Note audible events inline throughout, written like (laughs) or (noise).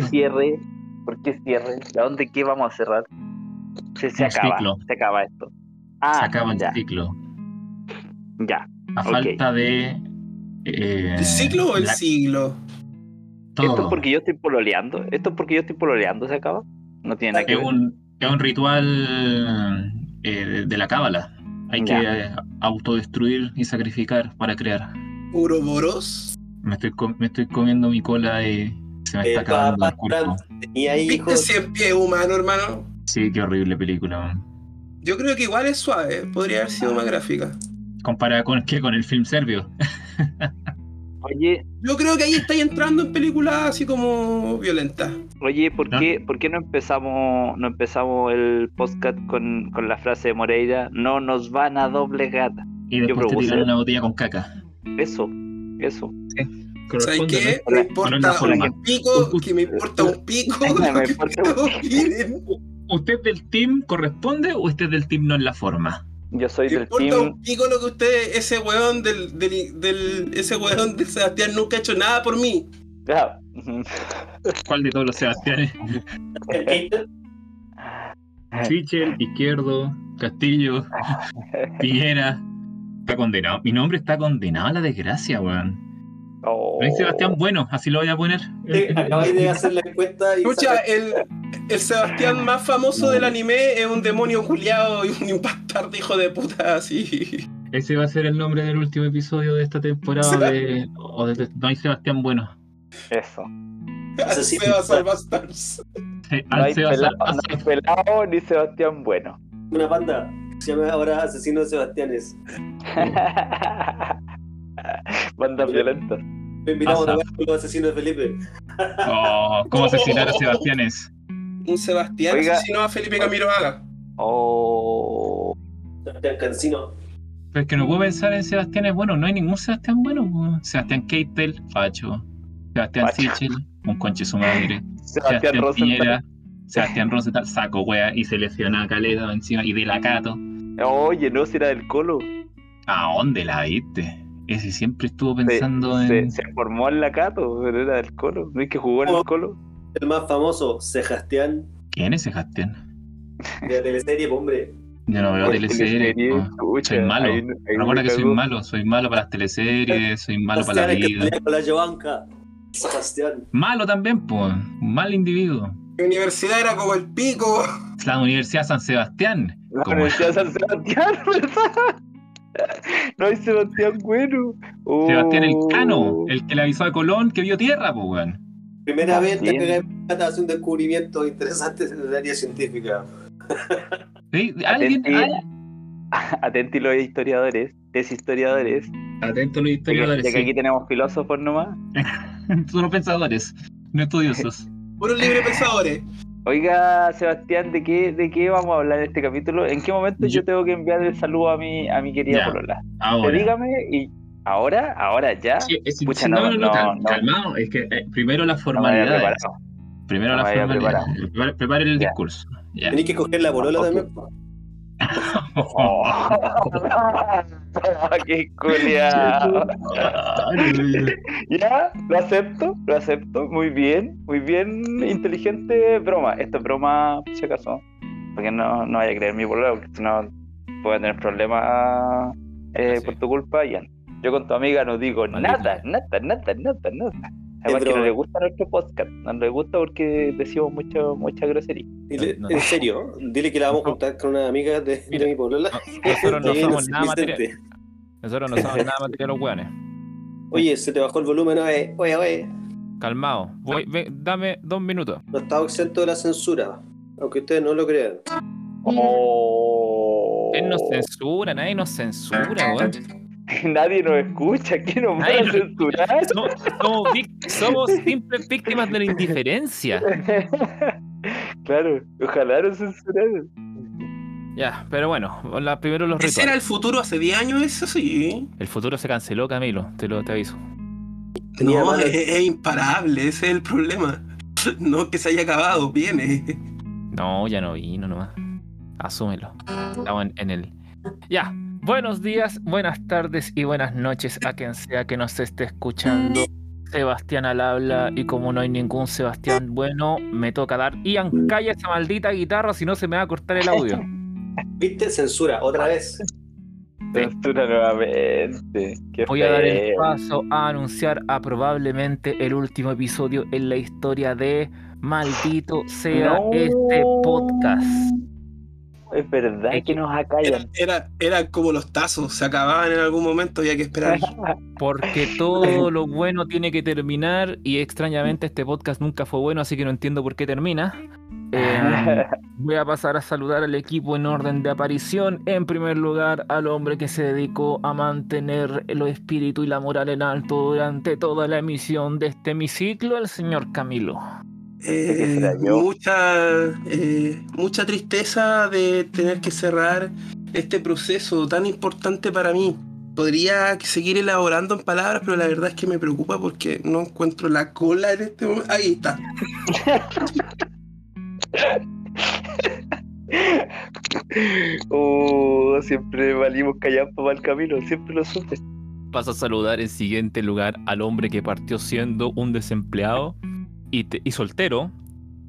No estoy ¿Por qué cierre? ¿Por qué cierre? ¿A dónde qué vamos a cerrar? Se, acaba, ciclo. se acaba esto. Ah, Se acaba el ya, ciclo. ya. A falta de. eh, ¿El ciclo o el la- siglo? todo. ¿Esto es porque yo estoy pololeando? ¿Esto es porque yo estoy pololeando? ¿Se acaba? No tiene nada que Es ver. un, es un ritual eh, de- de la cábala. Hay Ya. que eh, autodestruir y sacrificar para crear. ¿Uroboros? Me estoy, com- me estoy comiendo mi cola y se me está acabando el cuerpo. Tenía ¿Viste hijos. cien pies humano, hermano? Sí, qué horrible película. man. Yo creo que igual es suave, podría haber sido más gráfica. Comparada con qué? Con el film serbio. (laughs) Oye, Yo creo que ahí estáis entrando en películas así como violentas. oye, ¿por ¿No? qué, ¿por qué no empezamos, no empezamos el podcast con, con la frase de Moreira? No nos van a doblegar. Y después te propuse- una botella con caca. Eso, eso. ¿Sabes qué? Me importa forma. un pico, que me importa un pico Me importa. ¿Usted del team corresponde o usted del team no en la forma? Yo soy Me del importa team. un pico lo que ustedes, ese weón del, del, del- ese weón de Sebastián nunca ha hecho nada por mí. Ah, ¿Cuál de todos los Sebastianes? (laughs) El Keiter, Sichel, Izquierdo, Castillo, (laughs) Piñera. Está condenado. Mi nombre está condenado a la desgracia, weón. Oh. No hay Sebastián Bueno, así lo voy a poner. Acabáis de hacer la encuesta y. Escucha, el, el Sebastián más famoso del anime es un demonio culiado y un bastardo hijo de puta así. Ese va a ser el nombre del último episodio de esta temporada de, o de No hay Sebastián Bueno. Eso. Asesino. Sebas. Sí, No al hay, pelado, Sal- no hay pelado ni Sebastián Bueno. Una banda. Se llama ahora Asesino de Sebastianes. (laughs) (laughs) Bandas violentas. Me invitamos a tocar con los asesinos de Felipe. Oh, ¿Cómo (laughs) asesinar a Sebastianes? Un Sebastián Oiga. asesinó a Felipe Camiroaga. Oh. Sebastián Cancino. Pero es que no puedo pensar en Sebastián Bueno, no hay ningún Sebastián Bueno. Sebastián Keitel, facho. Sebastián Facho. Sichel, un conche su madre. Sebastián Sebastián Rosenthal. Piñera, Sebastián Rosenthal, saco wea y se lesiona a Caleta encima y de la Cato. Oye, no, si era del Colo. ¿A dónde la viste? Ese siempre estuvo Se, pensando se- en. se formó en la Cato, pero era del Colo. ¿No es que jugó en el Oh. Colo? El más famoso, Sebastián. ¿Quién es Sebastián? De la teleserie, hombre. Yo no veo Oye, teleseries. escucha, Soy malo. ahí- ahí me Recuerda que soy malo, soy malo para las teleseries, (laughs) soy malo para la que vida. con la Jovanka. Sebastián. Malo también, pues. Un mal individuo. Mi universidad era como el pico. La Universidad San Sebastián. La Como- Universidad de San Sebastián, (laughs) ¿verdad? (laughs) No hay Sebastián Bueno. Oh. Sebastián el Cano, el que le avisó a Colón que vio tierra, pues, weón. Primera vez que hace un descubrimiento interesante en el área científica. Sí, Alguien, (laughs) Atenti, los historiadores, es historiadores. Atento los historiadores. ya que sí. aquí tenemos filósofos nomás. (laughs) Son los pensadores, no estudiosos. Puros libre pensadores. Oiga, Sebastián, ¿de qué, ¿de qué vamos a hablar en este capítulo? ¿En qué momento yo, Yo- tengo que enviar el saludo a mi, a mi querida Ya, Polola? Te Ahora. dígame y ahora, ahora ya. Sí, es- Pucha, no, no, no, no, no, cal- no. calmado, es que eh, primero las formalidades. primero no las formalidades. Prepare, prepare el Ya. discurso. Ya. Tenéis que coger la polola también. Oh. ¡Qué culiao! Ya, lo acepto, lo acepto. Muy bien, muy bien. Inteligente broma. Esto es broma, si acaso. Porque no, no vaya a creer mi problema, porque si no puedo tener problemas eh, Sí. por tu culpa, Ian. Yo con tu amiga no digo nada, nada, nada, nada, nada. Además que no le gusta nuestro podcast, no le gusta porque decimos mucho, mucha grosería. Dile- No, no. En serio, dile que la vamos a juntar con una amiga de, mi polola. Nosotros no (laughs) somos nada material. Nosotros no somos nada material los weones. (laughs) Oye, se te bajó el volumen, oye, oye, oye. Calmado. Voy, ve- dame dos minutos. No estaba exento de la censura, aunque ustedes no lo crean. Oh. Él nos censura, nadie nos censura, weón. Nadie nos escucha, ¿quién nos va Nadie a censurar? (laughs) Somos, somos vic- somos simples víctimas de la indiferencia. (laughs) claro, ojalá nos censuraran. Ya, pero bueno, la- primero los Ese era el futuro hace 10 años, eso sí. El futuro se canceló, Camilo, te lo te aviso. Tenía no, es imparable, ese es el problema. (laughs) No que se haya acabado, viene. No, ya no vino nomás. Asúmelo. Estamos en, en el. Ya. Buenos días, buenas tardes y buenas noches a quien sea que nos esté escuchando. Sebastián al habla y como no hay ningún Sebastián bueno, me toca dar. Ian, calla esa maldita guitarra, si no se me va a cortar el audio. (laughs) ¿Viste? Censura, otra vez. Censura nuevamente. Qué Voy a dar el paso a anunciar a probablemente el último episodio en la historia de Maldito sea No. este podcast. Es verdad Es que que- nos Era, acallan. era, era como los tazos, se acababan en algún momento, había que esperar. (laughs) Porque todo lo bueno tiene que terminar y extrañamente este podcast nunca fue bueno, así que no entiendo por qué termina. Eh, (laughs) voy a pasar a saludar al equipo en orden de aparición. En primer lugar, al hombre que se dedicó a mantener el espíritu y la moral en alto durante toda la emisión de este hemiciclo, el señor Camilo. Eh, mucha, eh, mucha tristeza de tener que cerrar este proceso tan importante para mí. Podría seguir elaborando en palabras, pero la verdad es que me preocupa porque no encuentro la cola en este momento. Ahí está. Oh, (laughs) siempre valimos callados para el camino, siempre lo supe. Vas a saludar en siguiente lugar al hombre que partió siendo un desempleado y, te- y soltero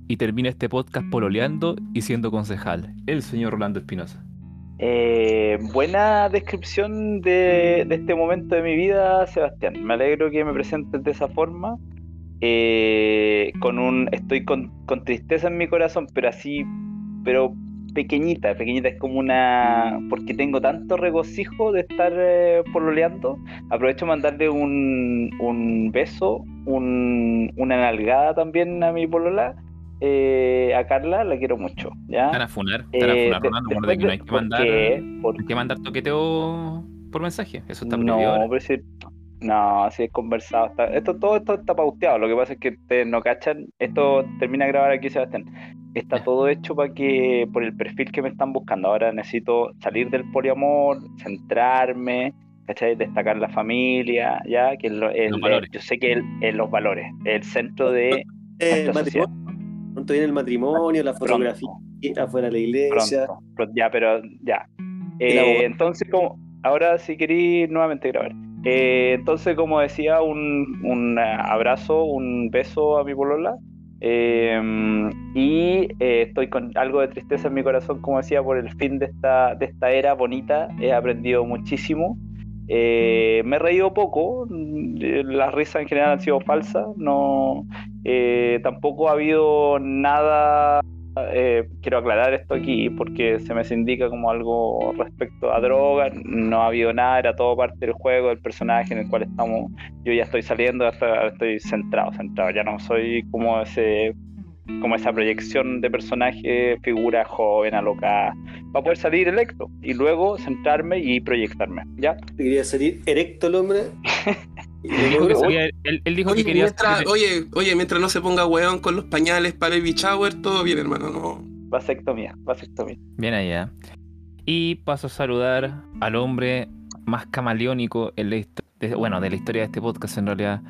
y termina este podcast pololeando y siendo concejal, el señor Rolando Espinosa. Eh, buena descripción de, de este momento de mi vida, Sebastián. Me alegro que me presentes de esa forma. Eh, con un, estoy con, con tristeza en mi corazón, pero así, pero pequeñita, pequeñita es como una, porque tengo tanto regocijo de estar eh, pololeando. Aprovecho mandarle un, un beso, un, una nalgada también a mi polola, eh, a Carla, la quiero mucho, ¿ya? Te van a funar, Eh, funar, de- de que no hay que ¿por mandar, qué? ¿Por hay que mandar toqueteo por mensaje. Eso está no, prohibido ahora. pero si- no, si es conversado. está- esto, todo esto está pauteado. Lo que pasa es que ustedes no cachan. Esto termina de grabar aquí, Sebastián. Está todo hecho para que, por el perfil que me están buscando. Ahora necesito salir del poliamor, centrarme, ¿cachai? Destacar la familia, ya, que el- Los valores. yo sé que el- el- los valores, el centro de Eh, matrimonio. Pronto viene el matrimonio, la fotografía Pronto. afuera de la iglesia. Pronto, pronto, ya, pero ya. Eh, entonces, como, ahora si queréis nuevamente grabar. Eh, entonces, como decía, un, un abrazo, un beso a mi polola. eh, y estoy con algo de tristeza en mi corazón, como decía, por el fin de esta, de esta era bonita. He aprendido muchísimo. Eh, me he reído poco, las risas en general han sido falsas, no, eh, tampoco ha habido nada eh, quiero aclarar esto aquí porque se me indica como algo respecto a drogas, no ha habido nada, era todo parte del juego, del personaje en el cual estamos, yo ya estoy saliendo, hasta estoy centrado, centrado, ya no soy como ese como esa proyección de personaje, figura joven, alocada, para poder salir electo y luego centrarme y proyectarme, ¿ya? Quería salir erecto el hombre. (laughs) Él dijo que, luego- sabía- él- él dijo que Oye quería mientras, salir- oye, oye, mientras no se ponga weón con los pañales para Baby Shower, todo bien, hermano. No. Vasectomía, vasectomía. Bien allá. Y paso a saludar al hombre más camaleónico en la de- bueno, de la historia de este podcast en realidad.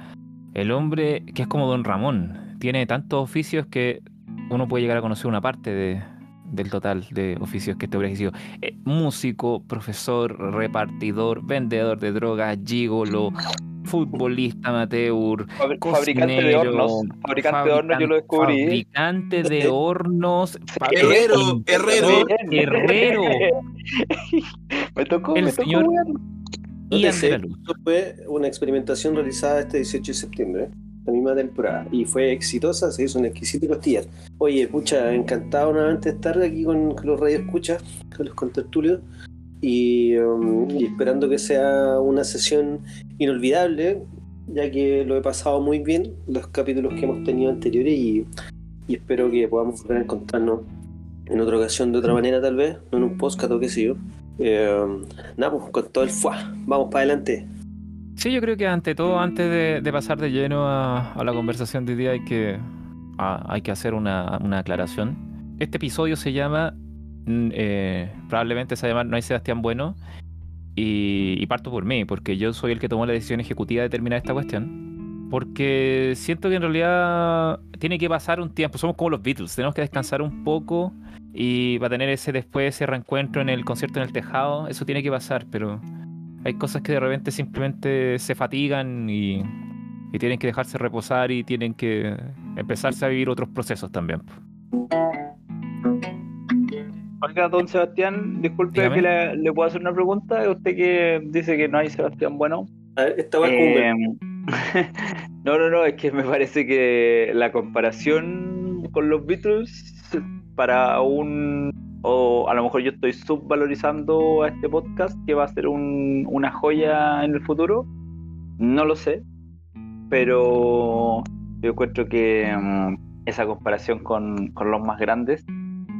El hombre que es como Don Ramón. Tiene tantos oficios que uno puede llegar a conocer una parte de- del total de oficios que este hombre ha sido. Eh, músico, profesor, repartidor, vendedor de drogas, gigolo, futbolista amateur, Fabri- Fabricante de hornos, fabricante de hornos yo lo descubrí. Fabricante de hornos. Herrero, herrero. Herrero. (laughs) me tocó, El me tocó, señor- weón. No sé, esto fue una experimentación realizada este 18 de septiembre, la misma temporada, y fue exitosa, se hizo un exquisito costillar. Oye, pucha, encantado nuevamente estar aquí con, con los radioescuchas, con los contertulios, y, um, y esperando que sea una sesión inolvidable, ya que lo he pasado muy bien, los capítulos que hemos tenido anteriores, y, y espero que podamos volver a encontrarnos en otra ocasión de otra manera tal vez, no en un podcast o qué sé yo. Eh, nada, pues con todo el fuá, vamos para adelante. Sí, yo creo que ante todo, antes de, de pasar de lleno a, a la conversación de hoy día, hay que, a- hay que hacer una, una aclaración. Este episodio se llama, mm, eh, probablemente se llama No hay Sebastián Bueno, y, y parto por mí, porque yo soy el que tomó la decisión ejecutiva de terminar esta cuestión. Porque siento que en realidad tiene que pasar un tiempo, somos como los Beatles, tenemos que descansar un poco y va a tener ese después ese reencuentro en el concierto en el tejado, eso tiene que pasar, pero hay cosas que de repente simplemente se fatigan y, y tienen que dejarse reposar y tienen que empezarse a vivir otros procesos también. Oiga, don Sebastián, disculpe Dígame. que le, le puedo hacer una pregunta. Usted que dice que no hay Sebastián bueno. A ver, esta va Eh, (laughs) no, no, no, es que me parece que la comparación con los Beatles para un... O a lo mejor yo estoy subvalorizando a este podcast que va a ser un- una joya en el futuro. No lo sé. Pero yo encuentro que mm, esa comparación con, con los más grandes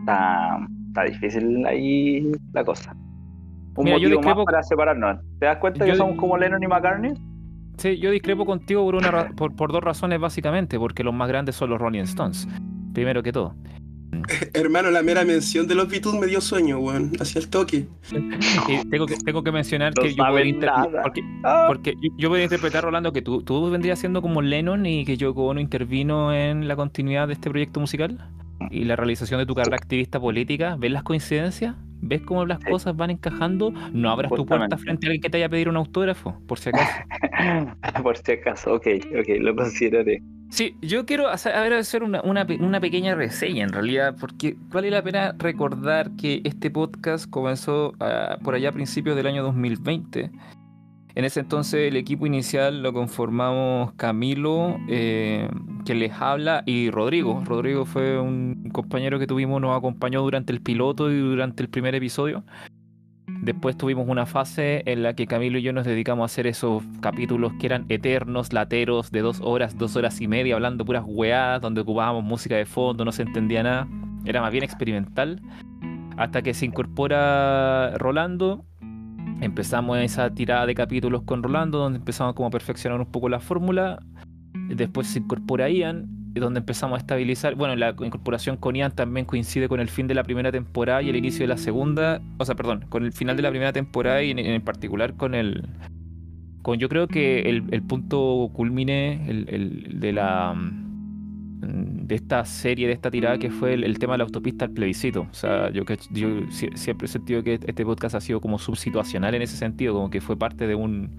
está, está difícil ahí la cosa. Un Mira, yo motivo más para separarnos. ¿Te das cuenta Yo- que somos como Lennon y McCartney? Sí, yo discrepo contigo por, una ra- por, por dos razones básicamente, porque los más grandes son los Rolling Stones, primero que todo. (laughs) Hermano, la mera mención de los Beatles me dio sueño, weón. Hacia el toque. (laughs) Y tengo que, tengo que mencionar No que yo podría inter- nada. porque, Ah, porque yo, yo podría interpretar, Rolando, que tú, tú vendrías siendo como Lennon y que Yoko Ono intervino en la continuidad de este proyecto musical y la realización de tu carrera activista política. ¿Ves las coincidencias? ¿Ves cómo las Sí. cosas van encajando? No abras tu puerta frente a alguien que te haya pedido un autógrafo, por si acaso. (laughs) Por si acaso, ok, ok, lo consideraré. Sí, yo quiero hacer, hacer una, una una pequeña reseña en realidad, porque vale la pena recordar que este podcast comenzó ah, por allá a principios del año 2020. En ese entonces el equipo inicial lo conformamos Camilo, eh, que les habla, y Rodrigo. Rodrigo fue un compañero que tuvimos, nos acompañó durante el piloto y durante el primer episodio. Después tuvimos una fase en la que Camilo y yo nos dedicamos a hacer esos capítulos que eran eternos, lateros, de dos horas, dos horas y media, hablando puras weadas, donde ocupábamos música de fondo, no se entendía nada. Era más bien experimental. Hasta que se incorpora Rolando. Empezamos esa tirada de capítulos con Rolando, donde empezamos como a perfeccionar un poco la fórmula. Después se incorpora Ian, donde empezamos a estabilizar. Bueno, la incorporación con Ian también coincide con el fin de la primera temporada y el inicio de la segunda. O sea, perdón, con el final de la primera temporada y en, particular con el. Con yo creo que el, punto culmine el, de la. mm, de esta serie, de esta tirada que fue el, tema de la autopista al plebiscito. O sea, yo, yo sie- siempre he sentido que este podcast ha sido como subsituacional en ese sentido, como que fue parte de un,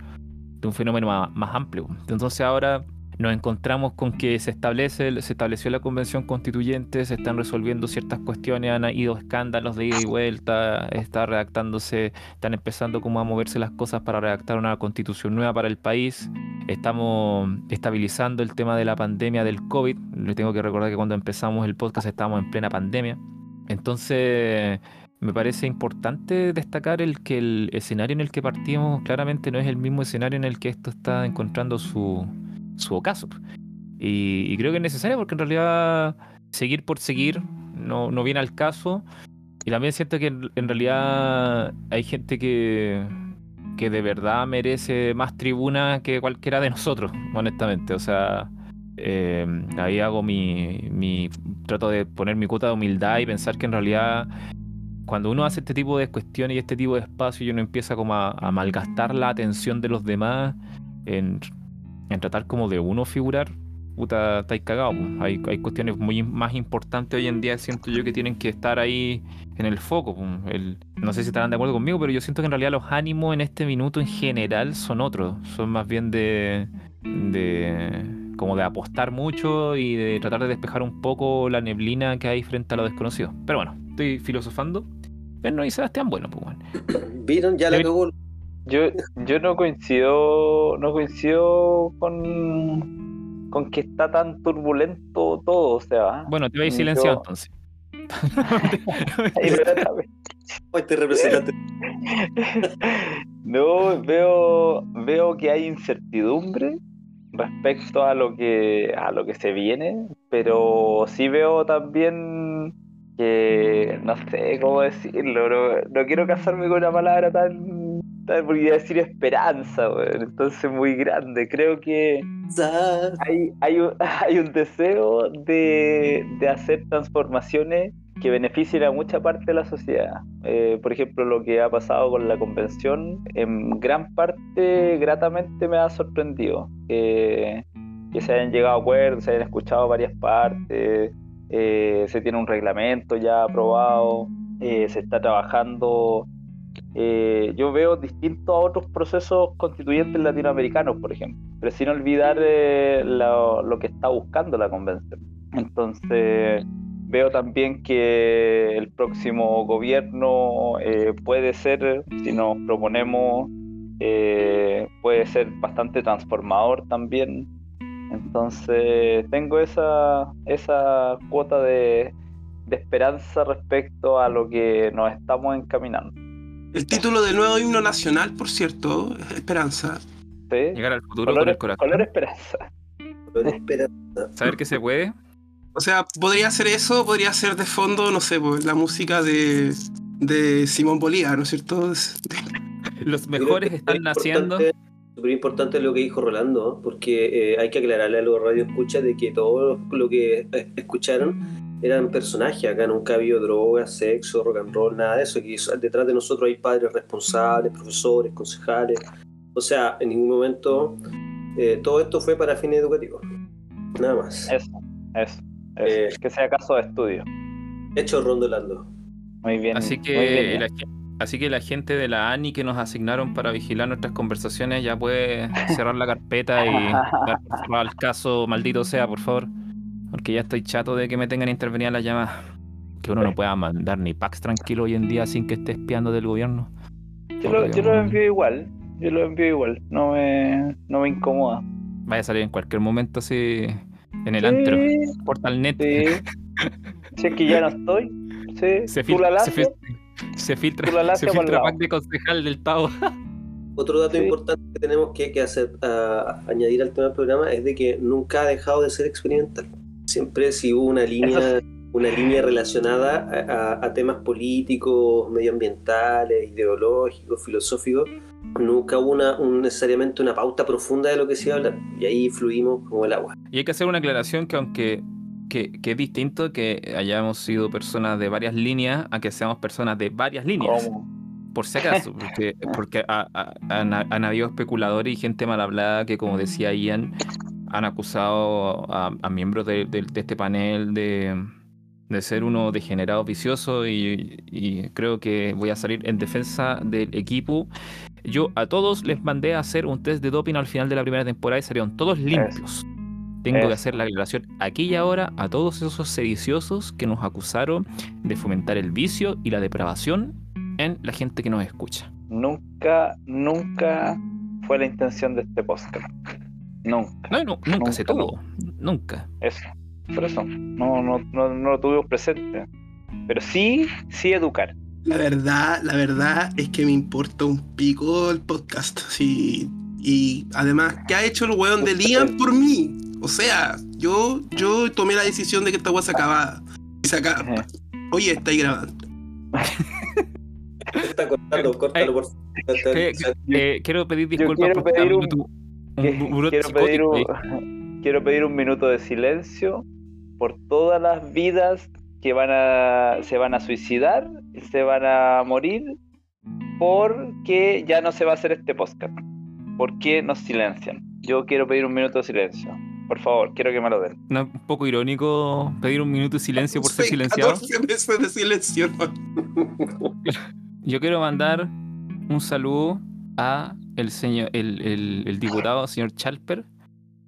de un fenómeno más amplio. Entonces ahora nos encontramos con que se establece, se estableció la convención constituyente, se están resolviendo ciertas cuestiones, han ido escándalos de ida y vuelta, está redactándose, están empezando como a moverse las cosas para redactar una constitución nueva para el país. Estamos estabilizando el tema de la pandemia del COVID. Les tengo que recordar que cuando empezamos el podcast estábamos en plena pandemia. Entonces, me parece importante destacar el que el escenario en el que partimos claramente no es el mismo escenario en el que esto está encontrando su, su ocaso. Y, creo que es necesario porque en realidad seguir por seguir no, no viene al caso. Y también siento que en, en realidad hay gente que, que de verdad merece más tribuna que cualquiera de nosotros, honestamente. O sea, eh, ahí hago mi, mi. Trato de poner mi cuota de humildad y pensar que en realidad cuando uno hace este tipo de cuestiones y este tipo de espacio y uno empieza como a, a malgastar la atención de los demás en, en tratar como de uno figurar, puta, estáis cagados. Hay, hay cuestiones muy más importantes hoy en día, siento yo, que tienen que estar ahí en el foco. El, no sé si estarán de acuerdo conmigo, pero yo siento que en realidad los ánimos en este minuto en general son otros. Son más bien de, de como de apostar mucho y de tratar de despejar un poco la neblina que hay frente a lo desconocido. Pero bueno, estoy filosofando. Pero no, y Sebastián, bueno, pues bueno. (coughs) ¿Vieron? Ya la cagó. Yo, yo no coincido, no coincido con, con que está tan turbulento todo, o sea. Bueno, te voy a ir Yo- silenciado entonces. (laughs) Este representante. No, veo, veo que hay incertidumbre respecto a lo que a lo que se viene, pero sí veo también que no sé cómo decirlo, no, no quiero casarme con una palabra tan porque iba a decir esperanza, weón, entonces muy grande. Creo que hay, hay, un, (laughs) hay un deseo de, de hacer transformaciones que beneficien a mucha parte de la sociedad. Eh, por ejemplo, lo que ha pasado con la convención, en gran parte, gratamente me ha sorprendido. Que, que se hayan llegado a acuerdos, se hayan escuchado varias partes, eh, se tiene un reglamento ya aprobado, eh, se está trabajando eh, yo veo distintos a otros procesos constituyentes latinoamericanos, por ejemplo, pero sin olvidar eh, lo, que está buscando la convención. Entonces, veo también que el próximo gobierno eh, puede ser, si nos proponemos, eh, puede ser bastante transformador también. Entonces tengo esa, esa cuota de esperanza respecto a lo que nos estamos encaminando. El título del nuevo himno nacional, por cierto, es Esperanza. ¿Sí? Llegar al futuro con el corazón. color esperanza. Color esperanza. Saber que se puede. O sea, podría ser eso, podría ser de fondo, no sé, pues, la música de, de Simón Bolívar, ¿no es cierto? (laughs) Los mejores están es naciendo. Súper importante lo que dijo Rolando, ¿no? porque eh, hay que aclararle a los radioescuchas de que todo lo que escucharon eran personajes. Acá nunca ha habido drogas, sexo, rock and roll, nada de eso. Aquí detrás de nosotros hay padres responsables, profesores, concejales. O sea, en ningún momento eh, todo esto fue para fines educativos. Nada más. Eso, eso. eso. Eh. que sea caso de estudio. Hecho rondolando. Muy bien. Así muy que, bien. la, así que la gente de la ANI que nos asignaron para vigilar nuestras conversaciones ya puede cerrar la carpeta y (laughs) dar el caso, maldito sea, por favor. Porque ya estoy chato de que me tengan intervenir las llamadas. Que uno no pueda mandar ni packs tranquilo hoy en día sin que esté espiando del gobierno. Yo lo, yo lo envío igual. Yo lo envío igual. No me, no me incomoda. Vaya a salir en cualquier momento así en el Sí, antro. Portalnet. Sí. (laughs) Si es que ya no estoy. Sí. Se, Tú la filtra, se, fil- se filtra, la se filtra pack de concejal del Tao. (laughs) Otro dato Sí. importante que tenemos que, que hacer, añadir al tema del programa es de que nunca ha dejado de ser experimental. Siempre si hubo una línea, una línea relacionada a, a- a temas políticos, medioambientales, ideológicos, filosóficos, nunca hubo una, un- necesariamente una pauta profunda de lo que se iba a hablar. Y ahí fluimos como el agua. Y hay que hacer una aclaración que aunque que, que es distinto que hayamos sido personas de varias líneas a que seamos personas de varias líneas, ¿Cómo? por si acaso, porque, porque ha- ha- han, han habido especuladores y gente mal hablada que, como decía Ian, han acusado a, a miembros de, de- de este panel de, de ser uno degenerado vicioso y, y creo que voy a salir en defensa del equipo. Yo a todos les mandé a hacer un test de doping al final de la primera temporada y salieron todos limpios. Tengo que hacer la aclaración aquí y ahora a todos esos sediciosos que nos acusaron de fomentar el vicio y la depravación en la gente que nos escucha. Nunca, nunca fue la intención de este podcast. Nunca. No, no, nunca se tuvo. Nunca. Eso. Por eso. No, no, no, no lo tuvimos presente. Pero sí, sí educar. La verdad, la verdad es que me importa un pico el podcast. Sí. Y además, ¿qué ha hecho el weón de Liam por mí? O sea, yo, yo tomé la decisión de que esta weá se acababa. Y se acaba. Oye, estáis grabando. Está cortando, (laughs) córtalo por favor. Eh, eh, quiero pedir disculpas quiero porque pedir está un- tu- Quiero, pedir un, (laughs) quiero pedir un minuto de silencio por todas las vidas que van a, se van a suicidar, se van a morir, porque ya no se va a hacer este podcast. ¿Por qué nos silencian? Yo quiero pedir un minuto de silencio. Por favor, quiero que me lo den. No, un poco irónico pedir un minuto de silencio por (laughs) ser Soy silenciado. 14 meses de silencio. (laughs) Yo quiero mandar un saludo a el señor, el, el- el diputado, señor Chalper,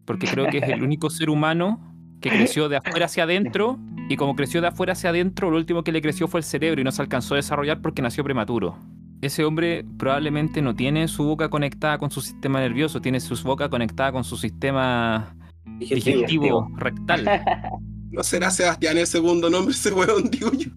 porque creo que es el único ser humano que creció de afuera hacia adentro, y como creció de afuera hacia adentro, lo último que le creció fue el cerebro y no se alcanzó a desarrollar porque nació prematuro. Ese hombre probablemente no tiene su boca conectada con su sistema nervioso, tiene su boca conectada con su sistema Digestivo. digestivo rectal. (laughs) No será Sebastián el segundo nombre ese weón, digo yo.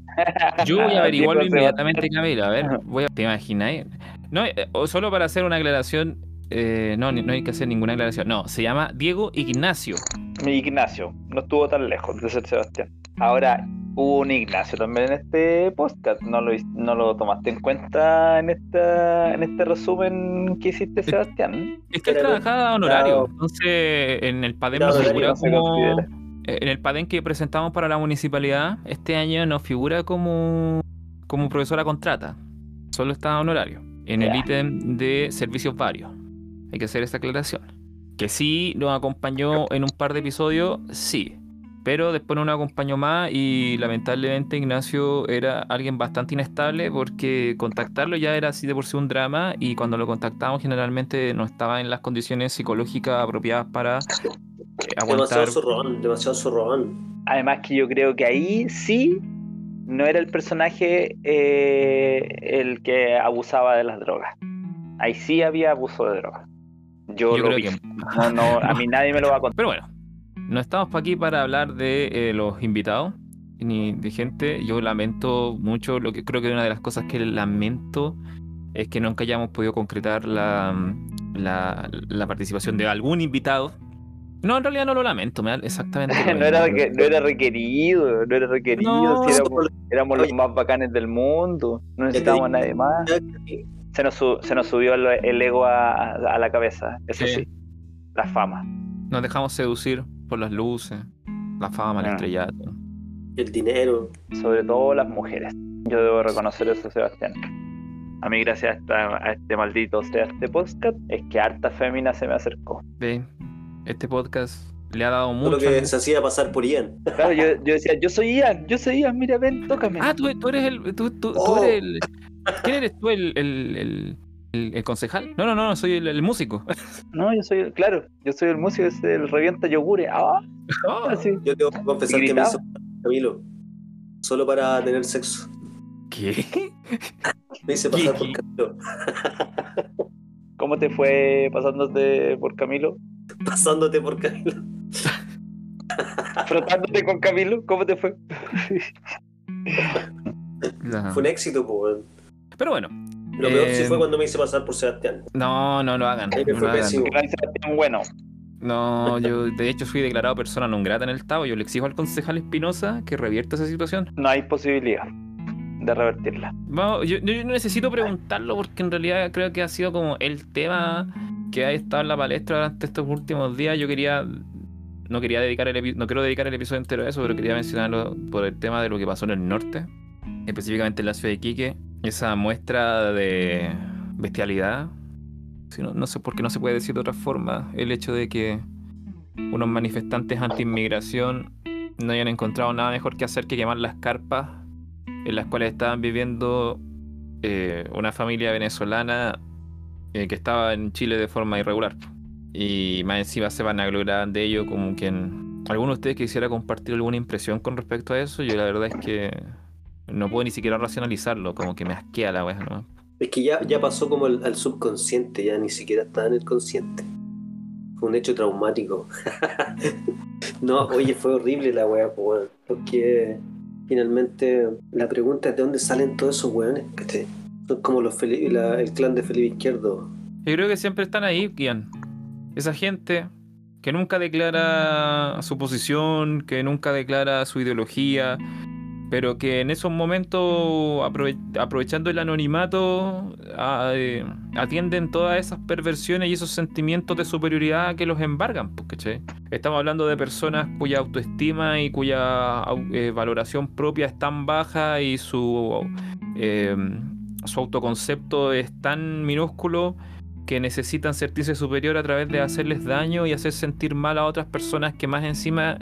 Yo voy a averiguarlo inmediatamente, Camila. A ver, voy a, ¿te imaginas? No, eh, o solo para hacer una aclaración. eh, no, no hay que hacer ninguna aclaración. No, se llama Diego Ignacio. Mi Ignacio, no estuvo tan lejos de ser Sebastián. Ahora, hubo un Ignacio también en este podcast. ¿No lo, no lo tomaste en cuenta en, esta, en este resumen que hiciste, Sebastián? Es que él trabajaba honorario. Entonces, en el PADEM no figura como. eh, En el PADEM que presentamos para la municipalidad, este año no figura como, como profesora contrata. Solo está honorario. En el ítem de servicios varios. Hay que hacer esta aclaración. Que sí nos acompañó en un par de episodios, sí. Pero después no nos acompañó más y lamentablemente Ignacio era alguien bastante inestable porque contactarlo ya era así de por sí un drama y cuando lo contactamos generalmente no estaba en las condiciones psicológicas apropiadas para eh, aguantar. Demasiado zorrón, demasiado zorrón. Además que yo creo que ahí sí no era el personaje eh, el que abusaba de las drogas. Ahí sí había abuso de drogas. Yo, Yo lo creo vi. que- (laughs) No, no, a mí nadie me lo va a contar. Pero bueno, no estamos para aquí para hablar de eh, los invitados ni de gente. Yo lamento mucho, lo que creo que una de las cosas que lamento es que nunca hayamos podido concretar la, la, la participación de algún invitado. No, en realidad no lo lamento, me da exactamente. (laughs) No era, mismo. no era requerido, no era requerido. No. si éramos, éramos los más bacanes del mundo. No necesitábamos a nadie más. Se nos, se nos subió el, el ego a, a la cabeza, eso Sí. sí. La fama. Nos dejamos seducir por las luces, la fama, el Ah. estrellato. El dinero. Sobre todo las mujeres. Yo debo reconocer eso, Sebastián. A mí, gracias a, este maldito sea este podcast, es que harta fémina se me acercó. Ve, este podcast le ha dado Todo lo mucho. que se hacía pasar por Ian. Claro, yo, yo decía, yo soy Ian, yo soy Ian, mira, ven, tócame. Ah, tú, tú eres el. Tú, tú- tú Oh. eres el. ¿Quién eres tú? ¿El, el, el, el- el concejal? No, no, no, soy el, el músico. (laughs) No, yo soy, claro, yo soy el músico, es el revienta yogures. Ah, Oh, (laughs) así. Yo tengo que confesar que me hizo Camilo. Solo para tener sexo. ¿Qué? (laughs) Me hice pasar ¿Qué? por Camilo. ¿Cómo te fue pasándote por Camilo? (laughs) Pasándote por Camilo. (laughs) ¿Frotándote con Camilo? ¿Cómo te fue? (laughs) Fue un éxito, pues. Pero bueno, Lo peor sí Eh, fue cuando me hice pasar por Sebastián. no, no lo hagan. Ahí me no fue lo hagan. pésimo. Gran Sebastián, bueno. No, yo de hecho fui declarado persona non grata en el Tavo. Yo le exijo al concejal Espinosa que revierta esa situación. No hay posibilidad de revertirla. Vamos, yo, yo no necesito preguntarlo porque en realidad creo que ha sido como el tema que ha estado en la palestra durante estos últimos días. Yo quería. No quería dedicar el no quiero dedicar el episodio entero a eso, pero quería mencionarlo por el tema de lo que pasó en el norte, específicamente en la ciudad de Iquique. Esa muestra de bestialidad. Si no, no sé por qué no se puede decir de otra forma. El hecho de que unos manifestantes anti-inmigración no hayan encontrado nada mejor que hacer que quemar las carpas en las cuales estaban viviendo eh, una familia venezolana eh, que estaba en Chile de forma irregular. Y más encima se van a gloriar de ello como quien... ¿Alguno de ustedes quisiera compartir alguna impresión con respecto a eso? Yo la verdad es que no puedo ni siquiera racionalizarlo, como que me asquea la wea, ¿no? Es que ya, ya pasó como al, al subconsciente, ya ni siquiera está en el consciente. Fue un hecho traumático. (laughs) no, oye, fue horrible la weá. Porque finalmente la pregunta es de dónde salen todos esos weones. Son como los el clan de Felipe Izquierdo. Yo creo que siempre están ahí, Ian. Esa gente que nunca declara su posición, que nunca declara su ideología, pero que en esos momentos, aprove- aprovechando el anonimato, eh, atienden todas esas perversiones y esos sentimientos de superioridad que los embargan. pues. Estamos hablando de personas cuya autoestima y cuya eh, valoración propia es tan baja y su, eh, su autoconcepto es tan minúsculo que necesitan sentirse superior a través de hacerles daño y hacer sentir mal a otras personas que más encima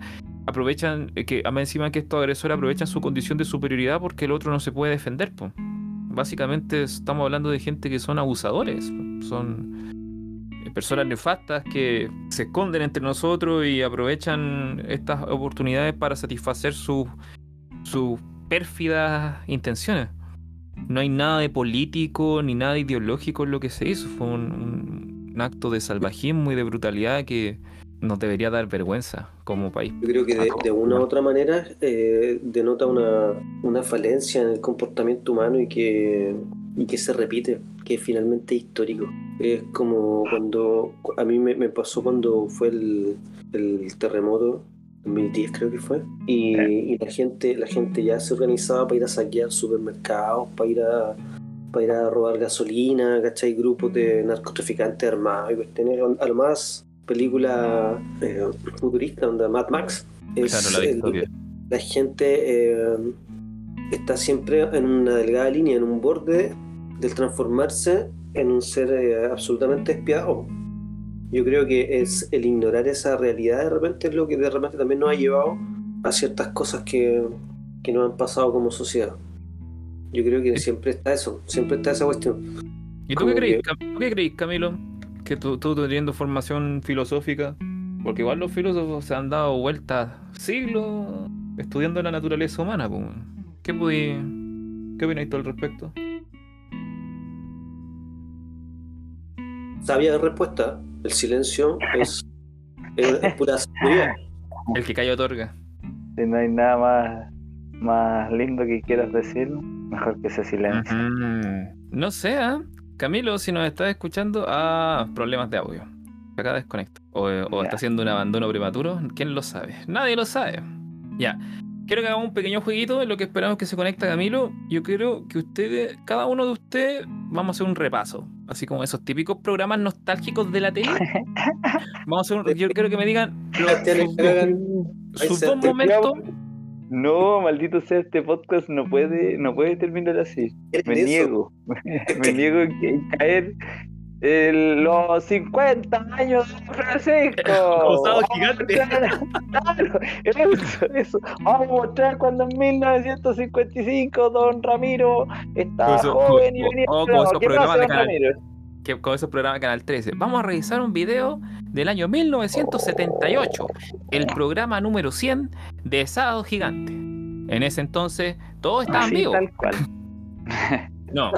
aprovechan, que más encima que estos agresores aprovechan su condición de superioridad porque el otro no se puede defender. Básicamente estamos hablando de gente que son abusadores, son eh, personas nefastas que se esconden entre nosotros y aprovechan estas oportunidades para satisfacer sus sus pérfidas intenciones. No hay nada de político ni nada de ideológico en lo que se hizo. Fue un, un- acto de salvajismo y de brutalidad que nos debería dar vergüenza como país. Yo creo que de, una u otra manera eh, denota una, falencia en el comportamiento humano y que, y que se repite, que es finalmente histórico. Es como cuando a mí me, me pasó cuando fue el, el terremoto 2010 creo que fue y, y la gente la gente ya se organizaba para ir a saquear supermercados para ir a para ir a robar gasolina ¿cachai? grupos de narcotraficantes armados y cuestiones a lo más película eh, futurista onda Mad Max es Claro, la el- distopia. la gente eh, está siempre en una delgada línea, en un borde del transformarse en un ser eh, absolutamente espiado. Yo creo que es el ignorar esa realidad de repente es lo que de repente también nos ha llevado a ciertas cosas que, que nos han pasado como sociedad. Yo creo que siempre está eso, siempre está esa cuestión. ¿Y tú qué crees, que- qué crees, Camilo? Que tú, tú teniendo formación filosófica, porque igual los filósofos se han dado vueltas siglos estudiando la naturaleza humana, pues. ¿Qué podí- ¿Qué opináis tú al respecto? Sabia respuesta, el silencio es, es, es pura sabiduría. El que calla otorga. Si no hay nada más, más lindo que quieras decir, mejor que ese silencio. Ujú. No sé, ¿ah? Camilo, si nos estás escuchando, ah, problemas de audio. Acá desconecta. O, o Ya. está haciendo un abandono prematuro. ¿Quién lo sabe? Nadie lo sabe. Ya. Quiero que hagamos un pequeño jueguito en lo que esperamos que se conecta Camilo. Yo quiero que ustedes, cada uno de ustedes, vamos a hacer un repaso. Así como esos típicos programas nostálgicos de la tele. (laughs) Vamos a hacer un, yo quiero que me digan (laughs) los- sus, sus dos momentos. No, maldito sea, este podcast no puede, no puede terminar así. ¿Quieren Me eso? niego. (laughs) Me niego en caer los 50 años de Francisco. (laughs) Como sábado gigante. Claro, eso, eso. Vamos a mostrar cuando en 1955 don Ramiro estaba eso- joven y venía. como No, esos ¿qué programas de canal- que con esos programas de Canal 13. Vamos a revisar un video del año 1978, el programa número 100 de Sábado Gigante. En ese entonces todos estaban Así, vivos. tal cual. No,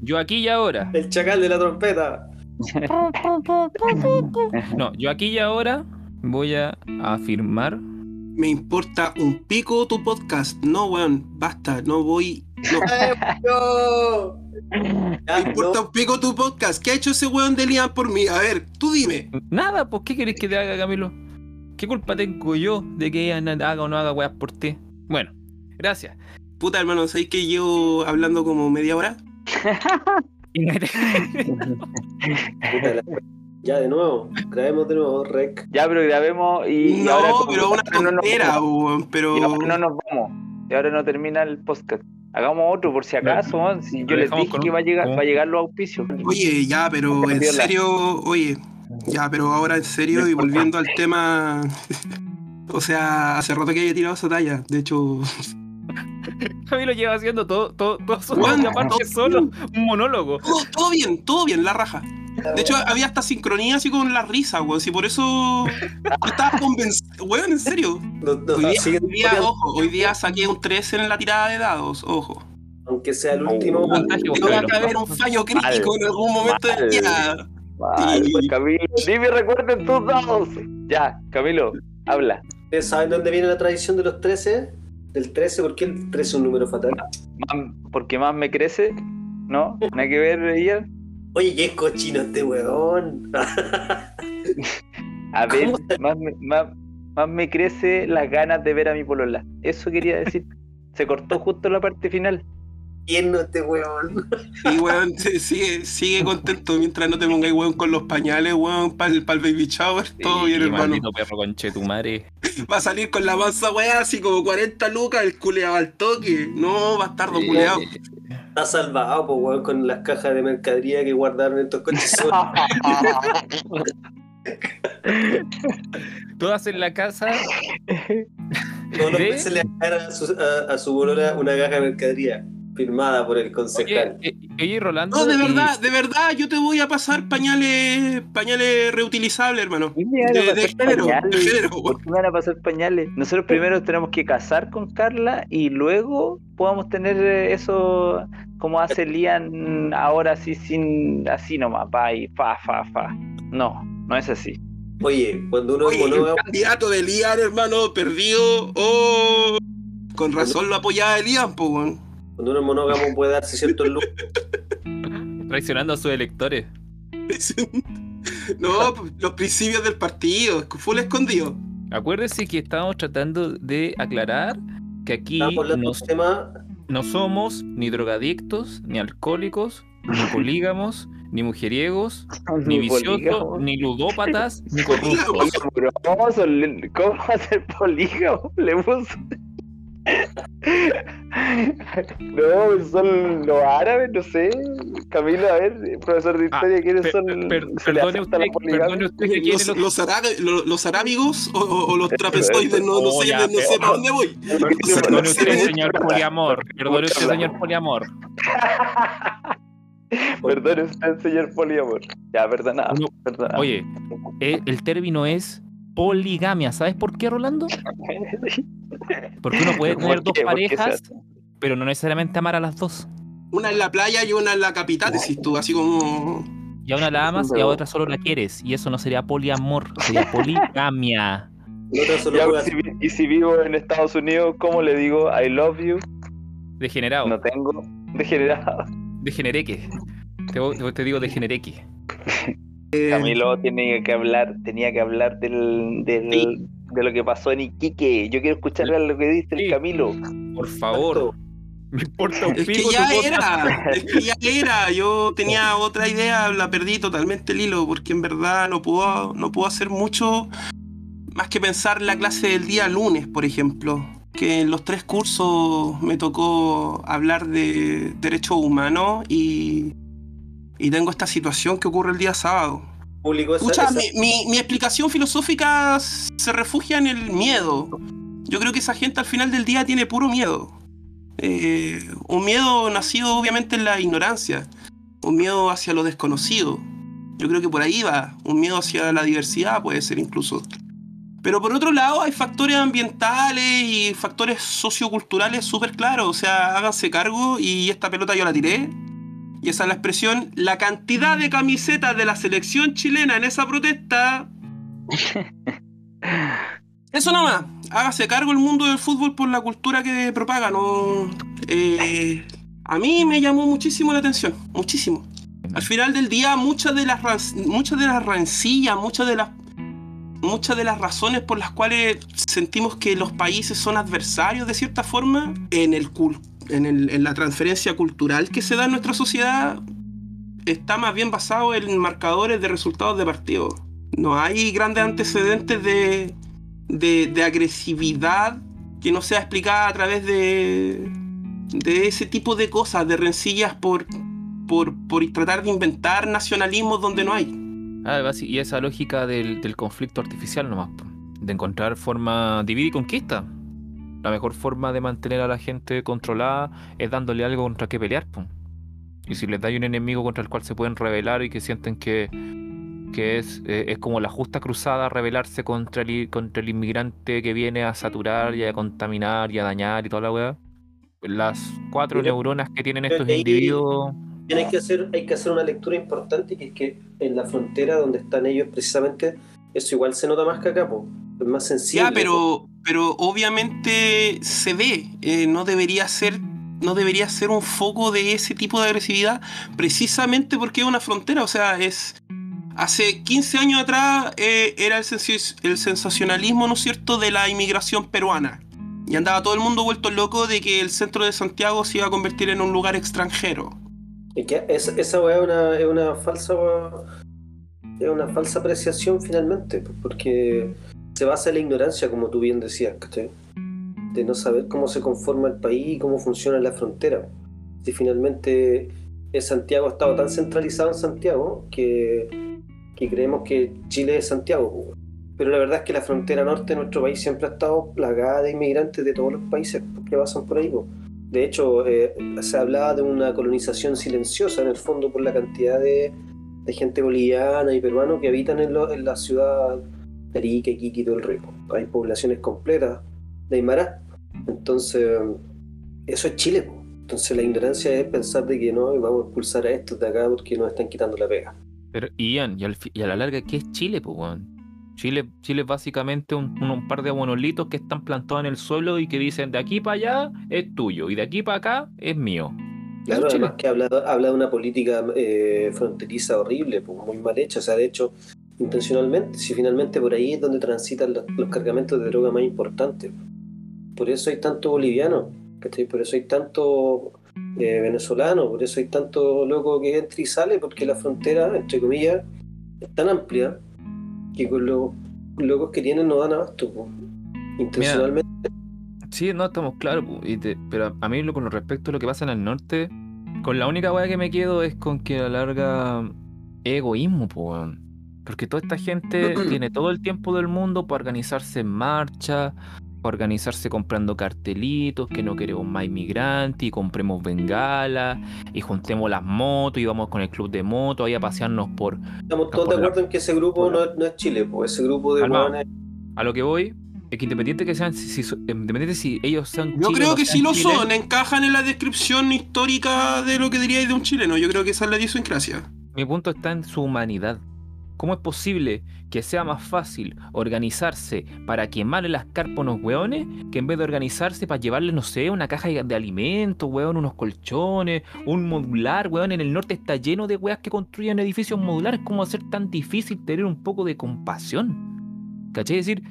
yo aquí y ahora. El chacal de la trompeta. No, yo aquí y ahora voy a afirmar. Me importa un pico tu podcast. No, weón, basta, no voy. No, (laughs) ¡No! me importa un pico tu podcast. ¿Qué ha hecho ese weón de Lian por mí? A ver, tú dime. Nada, pues ¿qué querés que te haga, Camilo? ¿Qué culpa tengo yo de que ella haga o no haga weas por ti? Bueno, gracias. Puta, hermano, ¿sabéis que llevo hablando como media hora? (laughs) (laughs) Ya, de nuevo. Grabemos de nuevo, Rec. Ya, pero grabemos y. y No, ahora como- pero una no nos tontera, vamos. weón, pero. Y ahora no nos vamos. Y ahora no termina el podcast. Hagamos otro por si acaso. Si yo les dije con que va a llegar, va a llegar los auspicios. Oye, ya, pero en serio, oye, ya, pero ahora en serio y volviendo al tema. (laughs) O sea, hace rato que había tirado esa talla. De hecho, (laughs) Camilo lleva haciendo todo, todo, todo su solo, un monólogo. todo, todo bien, todo bien, la raja. De hecho, había hasta sincronía así con la risa, weón. Si por eso estaba convencido. Weón, en serio. No- no, Hoy día, hoy día, poniendo- ojo, hoy día saqué un 13 en la tirada de dados, ojo. Aunque sea el último. Oh, vos, voy a caber un fallo crítico en algún momento del mal. día. Vale, Sí. pues Camilo, dime recuerden tus dados. Ya, Camilo, habla. ¿Ustedes saben dónde viene la tradición de los 13? Del 13, ¿por qué el 13 es un número fatal? Porque más me crece, ¿no? Nada que ver. Oye, qué cochino este weón. (laughs) A ver, ¿Cómo más me, más, más me crece las ganas de ver a mi polola. Eso quería decir. Se cortó justo la parte final. Tierno este weón. Y weón, (laughs) sigue, sigue contento mientras no te pongáis weón con los pañales, weón, para el, baby shower, todo Sí, bien, hermano. Perro conchetumare. Va a salir con la mansa weá, así como 40 lucas, el culeado al toque. No, bastardo Sí. culeado. Está salvado, pues weón, con las cajas de mercadería que guardaron estos coches. (laughs) Todas en la casa. Todos los meses le dan a su, a, a su bolola una caja de mercadería firmada por el Oye, concejal. eh, oye, Rolando. No, de y- verdad, de verdad, yo te voy a pasar pañales, pañales reutilizables, hermano. ¿Qué me van a De, de género, de género, ¿Por weón. qué me van a pasar pañales? Nosotros primero tenemos que casar con Carla y luego podamos tener eh, eso como hace Lian ahora así sin así nomás, pa y fa, fa, fa. No, no es así. Oye, cuando uno es Oye, el candidato de Lian, hermano, perdido. Oh, con razón lo apoyaba Lian, pues, weón. Cuando uno es monógamo puede darse ciertos lujos. (laughs) Traicionando a sus electores. (laughs) No, los principios del partido, full escondido. Acuérdese que estábamos tratando de aclarar que aquí Estamos hablando no, de un tema no somos ni drogadictos, ni alcohólicos, ni (laughs) polígamos, ni mujeriegos, ni viciosos, ni ludópatas, ni corruptos. Oye, pero ¿cómo, son- ¿Cómo va a ser polígamo? Le puso. No, son los árabes, no sé. Camilo, a ver, profesor de Ah, historia, ¿quiénes per- son? per- ¿Se le perdone usted, poligamia? perdone usted que tiene Los, los- los, arábigos o, los trapezoides, no, no Oh, sé, ya, no sé para dónde voy. (laughs) Perdone usted, señor poliamor. Perdone usted, señor poliamor. (laughs) Perdone usted, señor poliamor. Ya, perdona. Oye, eh, el término es poligamia. ¿Sabes por qué, Rolando? Porque uno puede ¿Por tener dos parejas, pero no necesariamente amar a las dos. Una en la playa y una en la capital, decís tú, así como. Y a una la amas y a otra solo la quieres. Y eso no sería poliamor, sería (laughs) poligamia. Si y si vivo en Estados Unidos, ¿cómo le digo I love you? Degenerado. No tengo degenerado. Degenereque. Te, te digo degenereque. (laughs) Camilo tiene que hablar, tenía que hablar del, del- Sí. de lo que pasó en Iquique. Yo quiero escuchar lo que dice Sí. el Camilo. Por favor. Me importa un Es que pico ya era, es que ya era. Yo tenía otra idea, la perdí totalmente el hilo, porque en verdad no puedo, no puedo hacer mucho más que pensar la clase del día lunes, por ejemplo. Que en los tres cursos me tocó hablar de derechos humanos y, y tengo esta situación que ocurre el día sábado. publicó esa- Escucha, esa- mi, mi- mi explicación filosófica se refugia en el miedo. Yo creo que esa gente al final del día tiene puro miedo. Eh, un miedo nacido obviamente en la ignorancia. Un miedo hacia lo desconocido. Yo creo que por ahí va. Un miedo hacia la diversidad puede ser incluso. Pero por otro lado hay factores ambientales y factores socioculturales súper claros. O sea, háganse cargo y esta pelota yo la tiré. Y esa es la expresión. La cantidad de camisetas de la selección chilena en esa protesta. (laughs) Eso nomás. Hágase cargo el mundo del fútbol por la cultura que propaga. No, Eh, a mí me llamó muchísimo la atención. Muchísimo. Al final del día, muchas de las, muchas de las rencillas, muchas de las muchas de las razones por las cuales sentimos que los países son adversarios de cierta forma en, el, cul- en, el- en la transferencia cultural que se da en nuestra sociedad está más bien basado en marcadores de resultados de partido. No hay grandes antecedentes de, de, de agresividad que no sea explicada a través de, de ese tipo de cosas, de rencillas por, por, por tratar de inventar nacionalismos donde no hay. Ah, y esa lógica del, del conflicto artificial nomás, de encontrar forma, divide y conquista. La mejor forma de mantener a la gente controlada es dándole algo contra qué pelear. po. Y si les da un enemigo contra el cual se pueden rebelar y que sienten que, que es, eh, es como la justa cruzada rebelarse contra el, contra el inmigrante que viene a saturar y a contaminar y a dañar y toda la weá. Las cuatro Mira, neuronas que tienen estos individuos. Hay que, hacer, hay que hacer una lectura importante que es que en la frontera donde están ellos precisamente, eso igual se nota más que acá, po. Es más sensible. Ya, pero, pero obviamente se ve, eh, no debería ser no debería ser un foco de ese tipo de agresividad precisamente porque es una frontera, o sea, es hace 15 años atrás eh, era el, sensacionalismo, ¿no es cierto?, de la inmigración peruana. Y andaba todo el mundo vuelto loco de que el centro de Santiago se iba a convertir en un lugar extranjero. Es que esa, esa weá es una, es una falsa es una falsa apreciación finalmente, porque se basa en la ignorancia, como tú bien decías. De no saber cómo se conforma el país y cómo funciona la frontera. Si finalmente en Santiago ha estado tan centralizado en Santiago que, que creemos que Chile es Santiago. pues. Pero la verdad es que la frontera norte de nuestro país siempre ha estado plagada de inmigrantes de todos los países que pasan por ahí. pues. De hecho, eh, se hablaba de una colonización silenciosa en el fondo por la cantidad de, gente boliviana y peruano que habitan en, la ciudad Arica, Iquique y todo el Rico. Hay poblaciones completas de Aymara. Entonces, eso es Chile. po. Entonces la ignorancia es pensar de que no, vamos a expulsar a estos de acá porque nos están quitando la pega. Pero, Ian, y, al y a la larga, ¿qué es Chile, pues, weón? Chile, Chile es básicamente un, un- un par de monolitos que están plantados en el suelo y que dicen de aquí para allá es tuyo y de aquí para acá es mío. Claro, es además que habla, habla de una política eh, fronteriza horrible, pues, muy mal hecha, o sea, de hecho, intencionalmente, si finalmente por ahí es donde transitan los, cargamentos de droga más importantes. Por eso hay tanto boliviano, ¿cachai? Por eso hay tanto eh, venezolano, por eso hay tanto loco que entra y sale, porque la frontera, entre comillas, es tan amplia que con los locos que tienen no dan abasto, pues. intencionalmente. Sí, no, estamos claros, pero a mí lo, con respecto a lo que pasa en el norte, con la única weá que me quedo es con que a la larga egoísmo, po. Porque toda esta gente (clears throat) tiene todo el tiempo del mundo para organizarse en marcha, para organizarse comprando cartelitos, que no queremos más inmigrantes, y compremos bengalas, y juntemos las motos, y vamos con el club de motos ahí a pasearnos por... Estamos todos de la- acuerdo en que ese grupo no, no es Chile, pues ese grupo de hueones- A lo que voy es que independiente que sean, si, si independiente si ellos sean Yo chilenos creo que sí lo chilenos, son, encajan en la descripción histórica de lo que diríais de un chileno. Yo creo que esa es la idiosincrasia. Mi punto está en su humanidad. ¿Cómo es posible que sea más fácil organizarse para quemarle las carpas a unos hueones que en vez de organizarse para llevarles, no sé, una caja de alimentos, hueón, unos colchones, un modular, hueón? En el norte está lleno de hueas que construyen edificios modulares. ¿Cómo hacer tan difícil tener un poco de compasión? ¿Cachai? Es decir,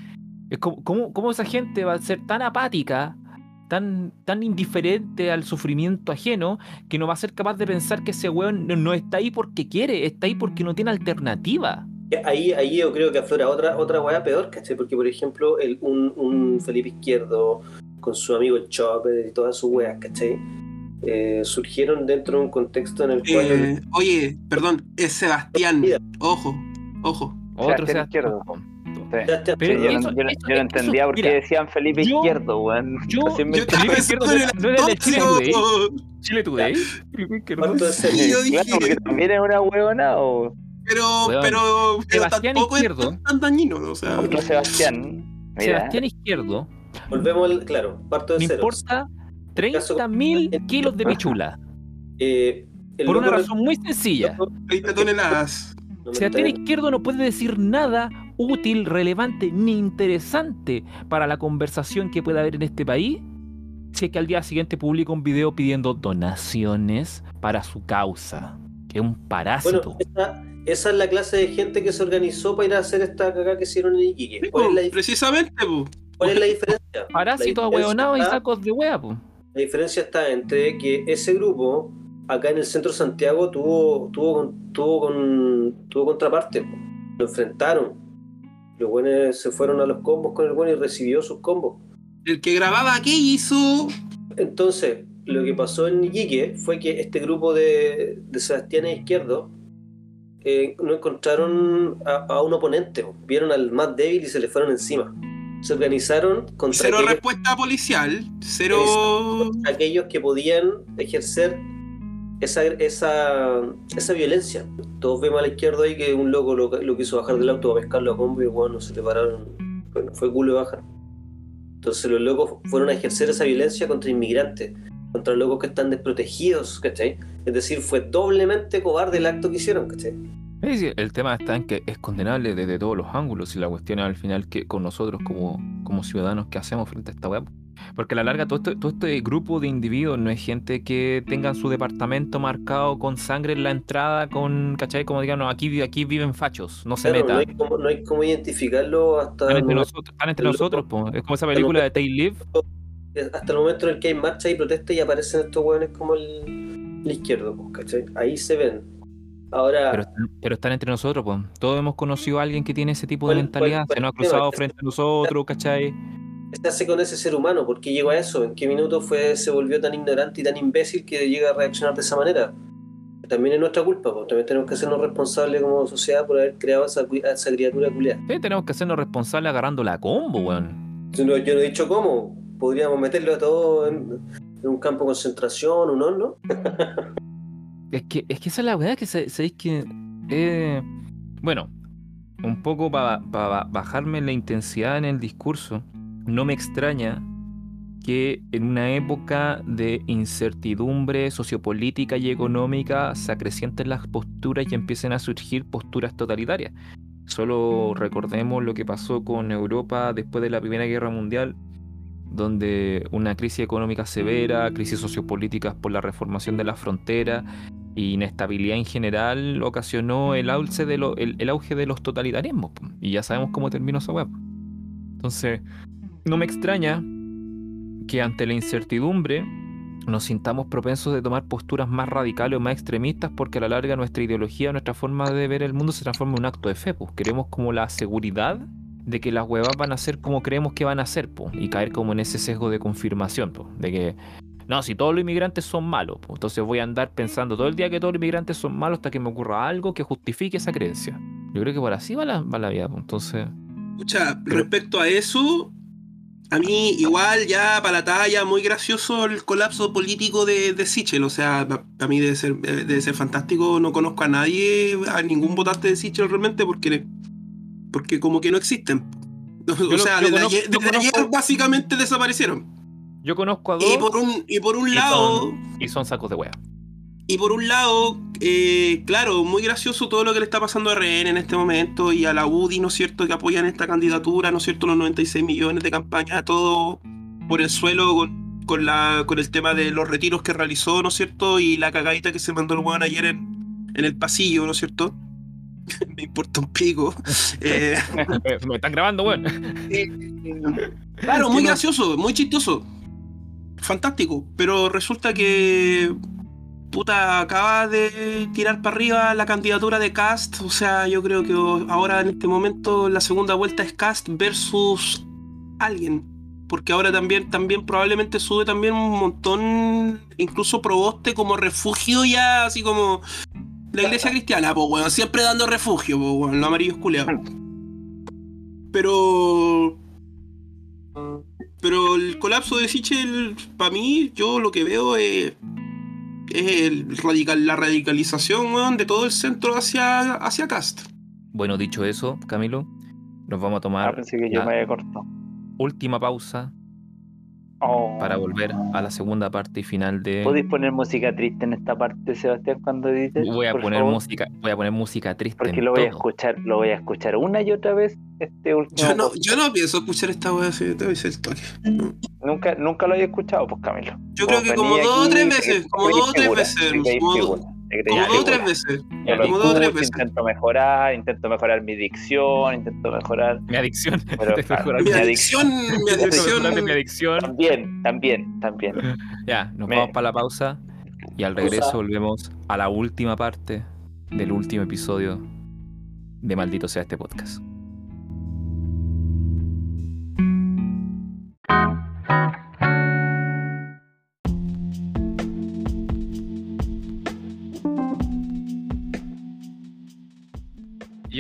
es como, ¿cómo, cómo esa gente va a ser tan apática, tan, tan indiferente al sufrimiento ajeno, que no va a ser capaz de pensar que ese weón no, no está ahí porque quiere, está ahí porque no tiene alternativa. Ahí, ahí yo creo que aflora otra, otra weá peor, ¿cachai? Porque, por ejemplo, el, un, un Felipe Izquierdo con su amigo el Chopper y todas sus weas, ¿cachai? Eh, surgieron dentro de un contexto en el cual... Eh, oye, perdón, es Sebastián. Ojo, ojo. Otro Sebastián sea Izquierdo. Pero Sí, yo, eso- no, yo eso- yo no eso- entendía por qué mira, decían Felipe yo- Izquierdo, weón. yo- (laughs) Felipe Izquierdo no era de Chile antónimo. Chile Today. Felipe Izquierdo. Y yo Claro, dije, porque también es una huevona o pero, Weón, pero, pero Sebastián tampoco Izquierdo. es tan dañino, o sea. otro Sebastián. Mira, Sebastián Izquierdo, Volvemos, al- claro, parto de me cero. importa 30 mil kilos de (laughs) pichula. Eh, el Por una razón muy sencilla. 30 toneladas. Sebastián Izquierdo no puede decir nada útil, relevante ni interesante para la conversación que pueda haber en este país si es que al día siguiente publica un video pidiendo donaciones para su causa. Que es un parásito. Bueno, esa, esa es la clase de gente que se organizó para ir a hacer esta cagada que hicieron en Iquique. Sí, ¿Cuál es precisamente, po. cuál es la diferencia? (laughs) Parásitos ahueonados y sacos de hueá, po. La diferencia está entre que ese grupo, acá en el centro de Santiago, tuvo, tuvo, tuvo, con, tuvo contraparte. po. Lo enfrentaron. Los buenos se fueron a los combos con el bueno y recibió sus combos. El que grababa aquí hizo. Entonces, lo que pasó en Iquique fue que este grupo de, de Sebastián Izquierdo eh, no encontraron a, a un oponente. po. Vieron al más débil y se le fueron encima. Se organizaron contra Cero aquellos- respuesta policial. Cero. aquellos que podían ejercer esa, esa, esa violencia. Todos vemos a la izquierda ahí que un loco lo, quiso bajar del auto a pescarlo a combo y bueno, se le pararon. Bueno, fue culo de bajar. Entonces los locos fueron a ejercer esa violencia contra inmigrantes, contra locos que están desprotegidos, ¿cachai? Es decir, fue doblemente cobarde el acto que hicieron, ¿cachai? El tema está en que es condenable desde todos los ángulos y la cuestión es al final que con nosotros como, como ciudadanos qué hacemos frente a esta web. Porque a la larga todo este, todo este grupo de individuos no es gente que tengan su departamento marcado con sangre en la entrada, con, ¿cachai? Como digan, no, aquí, aquí viven fachos, no se Claro, no, metan. hay como, no hay como identificarlo hasta, Están entre nosotros, están entre nosotros po. es como esa película de Tail Live. hasta el momento en el que hay marcha y protesta y aparecen estos hueones como el, el izquierdo, pues, ¿cachai? Ahí se ven. Ahora, Pero, pero están entre nosotros, pues. Todos hemos conocido a alguien que tiene ese tipo de ¿Cuál- mentalidad, se nos ha cruzado frente a nosotros, ¿cachai? ¿Qué se hace con ese ser humano? ¿Por qué llegó a eso? ¿En qué minuto fue, se volvió tan ignorante y tan imbécil que llega a reaccionar de esa manera? También es nuestra culpa, pues. también tenemos que hacernos responsables como sociedad por haber creado esa, criatura culiada. Sí, tenemos que hacernos responsables agarrando la combo, weón. Yo no, yo no he dicho cómo, podríamos meterlo a todo en, en un campo de concentración, un horno. (laughs) Es que, es que esa es la verdad que se- sabéis que. eh, bueno, un poco para bajarme la intensidad en el discurso, no me extraña que en una época de incertidumbre sociopolítica y económica se acrecienten las posturas y empiecen a surgir posturas totalitarias. Solo recordemos lo que pasó con Europa después de la Primera Guerra Mundial, donde una crisis económica severa, crisis sociopolíticas por la reformación de la frontera y inestabilidad en general ocasionó el auge de, el, auge de los totalitarismos. Y ya sabemos cómo terminó esa web. Entonces, no me extraña que ante la incertidumbre nos sintamos propensos de tomar posturas más radicales o más extremistas porque a la larga nuestra ideología, nuestra forma de ver el mundo se transforma en un acto de fe. Pues. Queremos como la seguridad de que las huevas van a ser como creemos que van a ser, po, y caer como en ese sesgo de confirmación, po, de que no, si todos los inmigrantes son malos, po, entonces voy a andar pensando todo el día que todos los inmigrantes son malos hasta que me ocurra algo que justifique esa creencia. Yo creo que por así va la, va la vida, po, entonces... Escucha, respecto a eso, a mí igual ya para la talla, muy gracioso el colapso político de, de Sichel. O sea, para mí debe ser, eh, debe ser fantástico. No conozco a nadie, a ningún votante de Sichel realmente, porque, porque como que no existen. (laughs) O lo- sea, yo desde, conozco- ayer, básicamente desaparecieron. Yo conozco a dos Y por un, y por un y lado, son, y son sacos de wea. y por un lado, eh, claro, muy gracioso todo lo que le está pasando a RN en este momento y a la UDI, ¿no es cierto?, que apoyan esta candidatura, ¿no es cierto?, los 96 millones de campaña, todo por el suelo con, con la, con el tema de los retiros que realizó, ¿no es cierto?, y la cagadita que se mandó el weón ayer en, en el pasillo, ¿no es cierto? (laughs) Me importa un pico. (laughs) Eh, Eh, (laughs) me están grabando, weón. Claro, muy gracioso, muy chistoso. Fantástico. Pero resulta que. Puta, acaba de tirar para arriba la candidatura de Cast. O sea, yo creo que ahora en este momento la segunda vuelta es Cast versus alguien. Porque ahora también, también probablemente sube también un montón, incluso Proboste como refugio ya, así como la iglesia cristiana, pues bueno, siempre dando refugio, pues bueno, los amarillos culeados. Pero pero el colapso de Sichel, para mí, yo lo que veo es, es el radical, la radicalización weón, de todo el centro hacia, hacia Cast. Bueno, dicho eso, Camilo, nos vamos a Ah, tomar pensé que yo la me había cortado. última pausa Oh. para volver a la segunda parte y final de. ¿Podéis poner música triste en esta parte, Sebastián, cuando dices? Voy a poner favor? música, voy a poner música triste. Porque en lo voy a escuchar, lo voy a escuchar una y otra vez este último. Yo no, yo no pienso escuchar esta weá así, te voy a decir el toque. Nunca, nunca lo había escuchado, pues Camilo. Yo creo que como dos o tres veces, como dos o tres veces, como, dos o tres veces. Yo lo como dos o tres escucho, veces. Intento mejorar, intento mejorar mi dicción, intento mejorar. Mi adicción. Pero, (laughs) mejorar Mi Mi adicción, mi (laughs) adicción. mejorar mi adicción. También, también, también. Ya, nos Me- vamos para la pausa y al regreso volvemos a la última parte del último episodio de Maldito sea este podcast.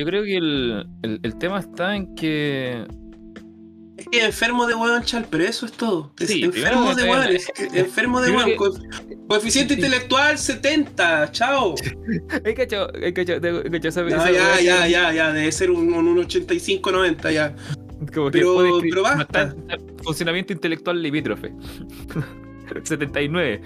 Creo que el, el- el tema está en que Es que enfermo de weón, chal, pero eso es todo. Es Sí, enfermo de es que- enfermo de co- Coeficiente intelectual 70, chao. (laughs) He cachado, he cachado, he cachado esa- Ya, ya, ya, ya, ya, debe ser un, un 85-90 ya. Como que Pero- puede pero basta. no funcionamiento intelectual limítrofe. (laughs) 79.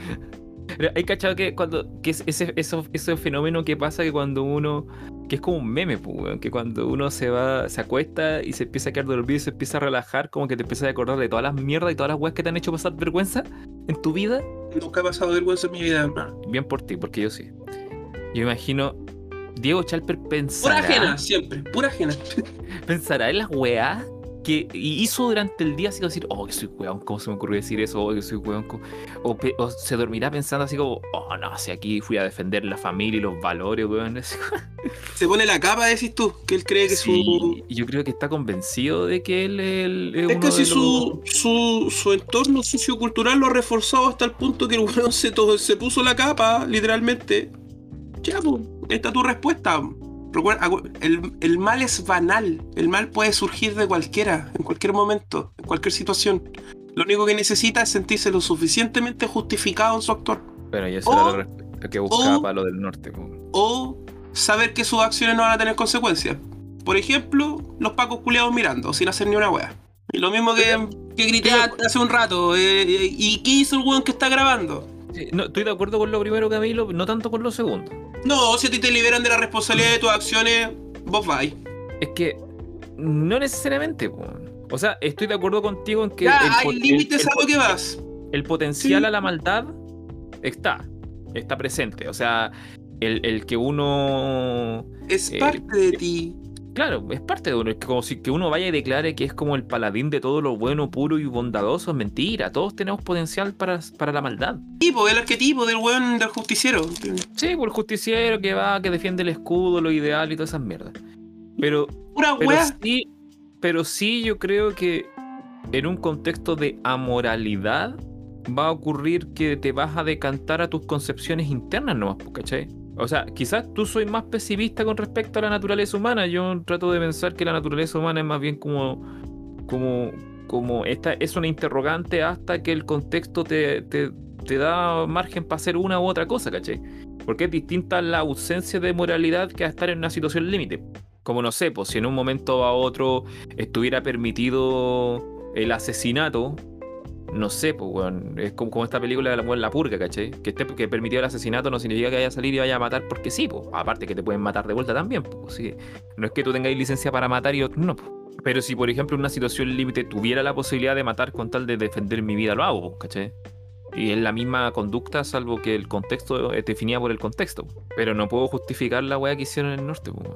Pero Hay cachado que cuando. que es ese, eso- ese fenómeno que pasa que cuando uno. que es como un meme, pues, que cuando uno se va, se acuesta y se empieza a quedar dormido y se empieza a relajar, como que te empiezas a acordar de todas las mierdas y todas las weas que te han hecho pasar vergüenza en tu vida. Nunca he pasado vergüenza en mi vida, hermano. Bien por ti, porque yo sí. Yo imagino. Diego Chalper Pura pensará. ajena, siempre, pura ajena. (laughs) pensará en las weas que hizo durante el día, así como decir, oh, que soy weón, ¿cómo se me ocurrió decir eso? Oh, que soy weón. ¿cómo-?" O, se dormirá pensando así como, oh, no, si aquí fui a defender la familia y los valores, weón. (laughs) Se pone la capa, decís tú, que él cree que Sí, su. yo creo que está convencido de que él es, Es uno que si de su, su, su entorno sociocultural lo ha reforzado hasta el punto que el weón se, se puso la capa, literalmente. Ya, pues, esta es tu respuesta. Recuerda, el, el mal es banal. El mal puede surgir de cualquiera, en cualquier momento, en cualquier situación. Lo único que necesita es sentirse lo suficientemente justificado en su actor. Pero y eso o- era respuesta que buscaba o- Palo del Norte. o saber que sus acciones no van a tener consecuencias. Por ejemplo, los pacos culeados mirando, sin hacer ni una wea. Y lo mismo que, que grité hace un rato. eh, eh, ¿Y qué hizo el weón que está grabando? Sí, no, estoy de acuerdo con lo primero, Camilo, no tanto con lo segundo. No, si a ti te liberan de la responsabilidad de tus acciones, vos vais. Es que no necesariamente, weón. O sea, estoy de acuerdo contigo en que Ya, el hay límites a lo que vas. el potencial Sí. a la maldad está, está presente. O sea, el, el que uno, Es Eh, parte de ti. Claro, es parte de uno. Es como si que uno vaya y declare que es como el paladín de todo lo bueno, puro y bondadoso. Es mentira. Todos tenemos potencial para, para la maldad. Tipo, el arquetipo del weón del justiciero. Sí, por el justiciero que va, que defiende el escudo, lo ideal y todas esas mierdas. Pero, Pura pero wea. sí, pero sí yo creo que en un contexto de amoralidad va a ocurrir que te vas a decantar a tus concepciones internas nomás, pues, ¿cachai? O sea, quizás tú soy más pesimista con respecto a la naturaleza humana. Yo trato de pensar que la naturaleza humana es más bien como. como. como esta es una interrogante hasta que el contexto te, te, da margen para hacer una u otra cosa, ¿cachai? Porque es distinta la ausencia de moralidad que a estar en una situación límite. Como no sé, pues si en un momento a otro estuviera permitido el asesinato, no sé, pues. Es como, esta película de la, weón, la purga, ¿cachai? Que esté que permitió el asesinato no significa que vaya a salir y vaya a matar porque sí, pues. Aparte que te pueden matar de vuelta también, pues. sí. No es que tú tengáis licencia para matar y otros no, pues. Pero si, por ejemplo, en una situación límite tuviera la posibilidad de matar con tal de defender mi vida, lo hago, pues, ¿cachai? Y es la misma conducta, salvo que el contexto es definida por el contexto. Pero no puedo justificar la weá que hicieron en el norte, pues.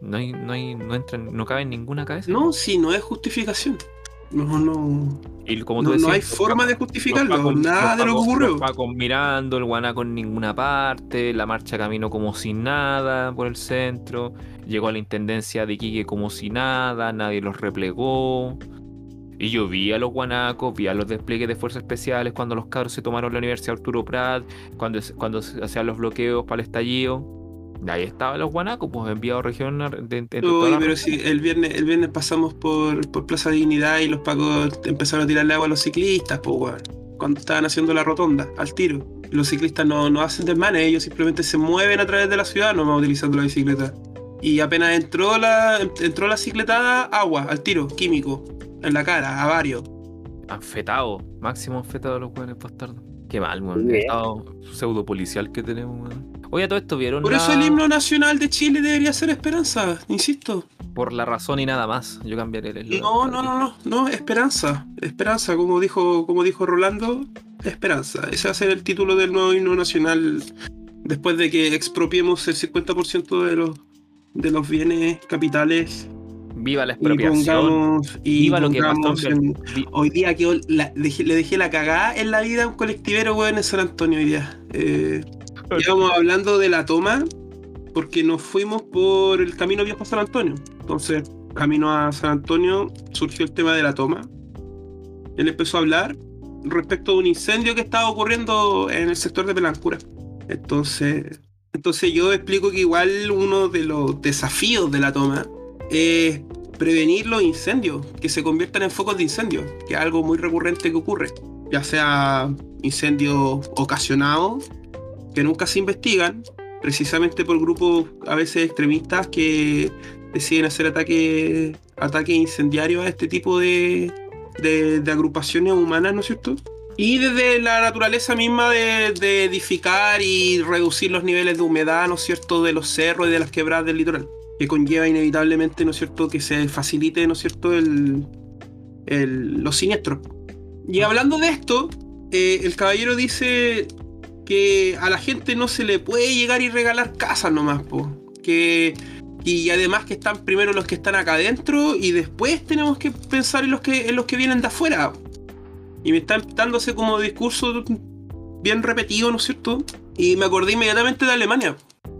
No hay, no hay, no entra, en- no cabe en ninguna cabeza. No, si no es justificación. No, no. Y como No, tú no decías, hay forma de justificarlo. pacos- Nada de lo que ocurrió. Los mirando, el guanaco en ninguna parte, la marcha caminó como si nada por el centro, llegó a la intendencia de Iquique como si nada, nadie los replegó. Y yo vi a los guanacos, vi a los despliegues de fuerzas especiales cuando los cabros se tomaron la Universidad Arturo Prat, cuando, cuando se hacían los bloqueos para el estallido. Ahí estaban los guanacos, pues enviados región de, de- Uy, pero si el viernes, el viernes pasamos por, por Plaza Dignidad y los pacos empezaron a tirarle agua a los ciclistas, pues weón. Cuando estaban haciendo la rotonda, al tiro. Los ciclistas no, no hacen desmanes, ellos simplemente se mueven a través de la ciudad, nomás utilizando la bicicleta. Y apenas entró la, entró la cicletada, agua, al tiro, químico, en la cara, a varios. Anfetado, máximo anfetado los jóvenes bastardos. Qué mal, weón. El estado pseudo policial que tenemos, weón. Oye, todo esto vieron Por la- eso el himno nacional de Chile debería ser esperanza, insisto. por la razón y nada más. Yo cambiaré el eslogan. No, no, no, no, no, esperanza. Esperanza, como dijo, como dijo Rolando, esperanza. Ese va a ser el título del nuevo himno nacional después de que expropiemos el 50% de los, de los bienes capitales Viva la y expropiación. pongamos, y Viva lo que pasó pongamos en- Hoy día que le dejé la cagada en la vida a un colectivero, weón, en San Antonio hoy día. Eh, (laughs) Llevamos hablando de la toma porque nos fuimos por el camino viejo a San Antonio. Entonces, camino a San Antonio surgió el tema de la toma. Él empezó a hablar respecto de un incendio que estaba ocurriendo en el sector de Pelancura. Entonces, entonces yo explico que igual uno de los desafíos de la toma es prevenir los incendios, que se conviertan en focos de incendio, que es algo muy recurrente que ocurre, ya sea incendios ocasionados que nunca se investigan, precisamente por grupos a veces extremistas que deciden hacer ataques ataques incendiarios a este tipo de, de, de agrupaciones humanas, ¿no es cierto? Y desde la naturaleza misma de, de edificar y reducir los niveles de humedad, ¿no es cierto?, de los cerros y de las quebradas del litoral, que conlleva inevitablemente, ¿no es cierto?, que se facilite, ¿no es cierto?, el, el- los siniestros. Y hablando de esto, eh, el caballero dice que a la gente no se le puede llegar y regalar casas nomás, po. Que, y además que están primero los que están acá adentro y después tenemos que pensar en los que, en los que vienen de afuera. Y me está dándose como discurso bien repetido, ¿no es cierto? Y me acordé inmediatamente de Alemania.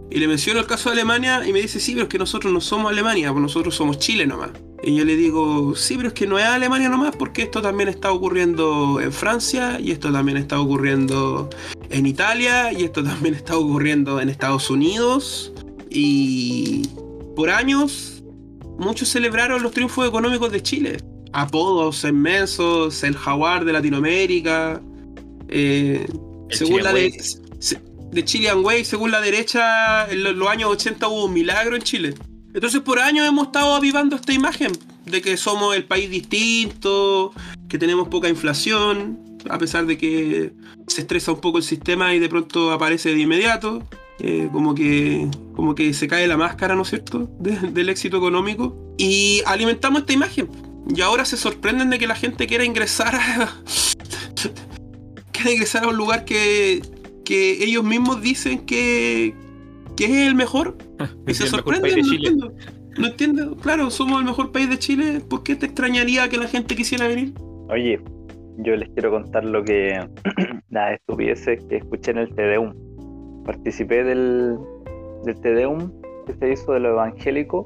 Y le menciono el caso de Alemania y me dice, sí, pero es que nosotros no somos Alemania, pues nosotros somos Chile nomás. Y yo le digo, sí, pero es que no es Alemania nomás, porque esto también está ocurriendo en Francia, y esto también está ocurriendo en Italia, y esto también está ocurriendo en Estados Unidos. Y por años, muchos celebraron los triunfos económicos de Chile. Apodos inmensos, el jaguar de Latinoamérica. eh, según la de, de Chilean Way, según la derecha, en lo- los años 80 hubo un milagro en Chile. Entonces por años hemos estado avivando esta imagen de que somos el país distinto, que tenemos poca inflación, a pesar de que se estresa un poco el sistema y de pronto aparece de inmediato, eh, como, que, como que se cae la máscara, ¿no es cierto?, de- del éxito económico. Y alimentamos esta imagen. Y ahora se sorprenden de que la gente quiera ingresar a, (laughs) quiera ingresar a un lugar que, que ellos mismos dicen que, que es el mejor. Y Es se el mejor sorprenden, país de no entiendo. No entiendo, claro, somos el mejor país de Chile. ¿Por qué te extrañaría que la gente quisiera venir? Oye, yo les quiero contar lo que. (clears throat) las estupideces que escuché en el Tedeum. Participé del, del Tedeum que se hizo de lo evangélico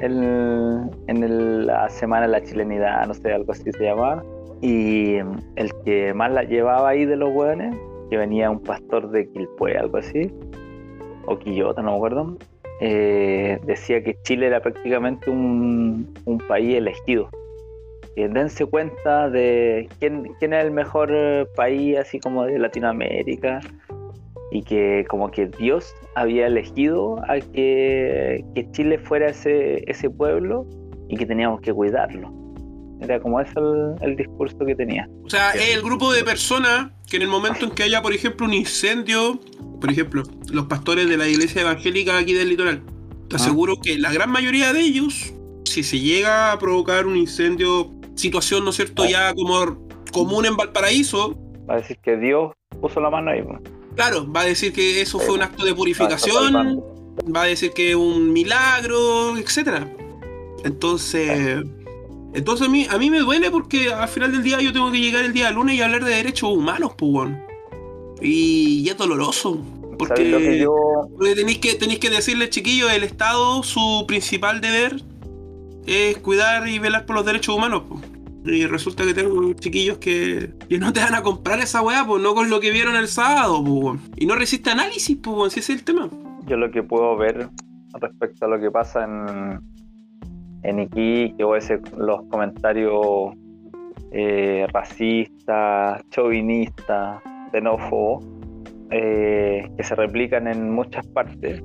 el- en el- la semana de la chilenidad, no sé, algo así se llamaba. Y el que más la llevaba ahí de los hueones, que venía un pastor de Quilpué, algo así, o Quillota, no me acuerdo, eh, decía que Chile era prácticamente un, un país elegido. Y dense cuenta de quién, quién es el mejor eh, país, así como de Latinoamérica, y que como que Dios había elegido a que, que Chile fuera ese, ese pueblo y que teníamos que cuidarlo. Era como ese el, el discurso que tenía. O sea, es el grupo de personas que en el momento en que haya, por ejemplo, un incendio, por ejemplo, los pastores de la iglesia evangélica aquí del litoral, te Ah. aseguro que la gran mayoría de ellos, si se llega a provocar un incendio, situación, ¿no es cierto?, ya como común en Valparaíso, Va a decir que Dios puso la mano ahí. pues. claro, va a decir que eso fue un acto de purificación, va a decir que un milagro, etcétera. Entonces, entonces a mí, a mí me duele porque al final del día yo tengo que llegar el día lunes y hablar de derechos humanos, pues, weón. Y, y es doloroso. ¿Sabes lo que Porque, yo tenéis que, tenéis que decirle, chiquillos, el Estado, su principal deber es cuidar y velar por los derechos humanos. po. Y resulta que tengo chiquillos que, que no te van a comprar esa weá, pues no con lo que vieron el sábado, weón. Y no resiste análisis, pues, si ese es el tema. yo lo que puedo ver respecto a lo que pasa en, en Iquique o ese, los comentarios eh, racistas, chauvinistas, xenófobos, eh, que se replican en muchas partes,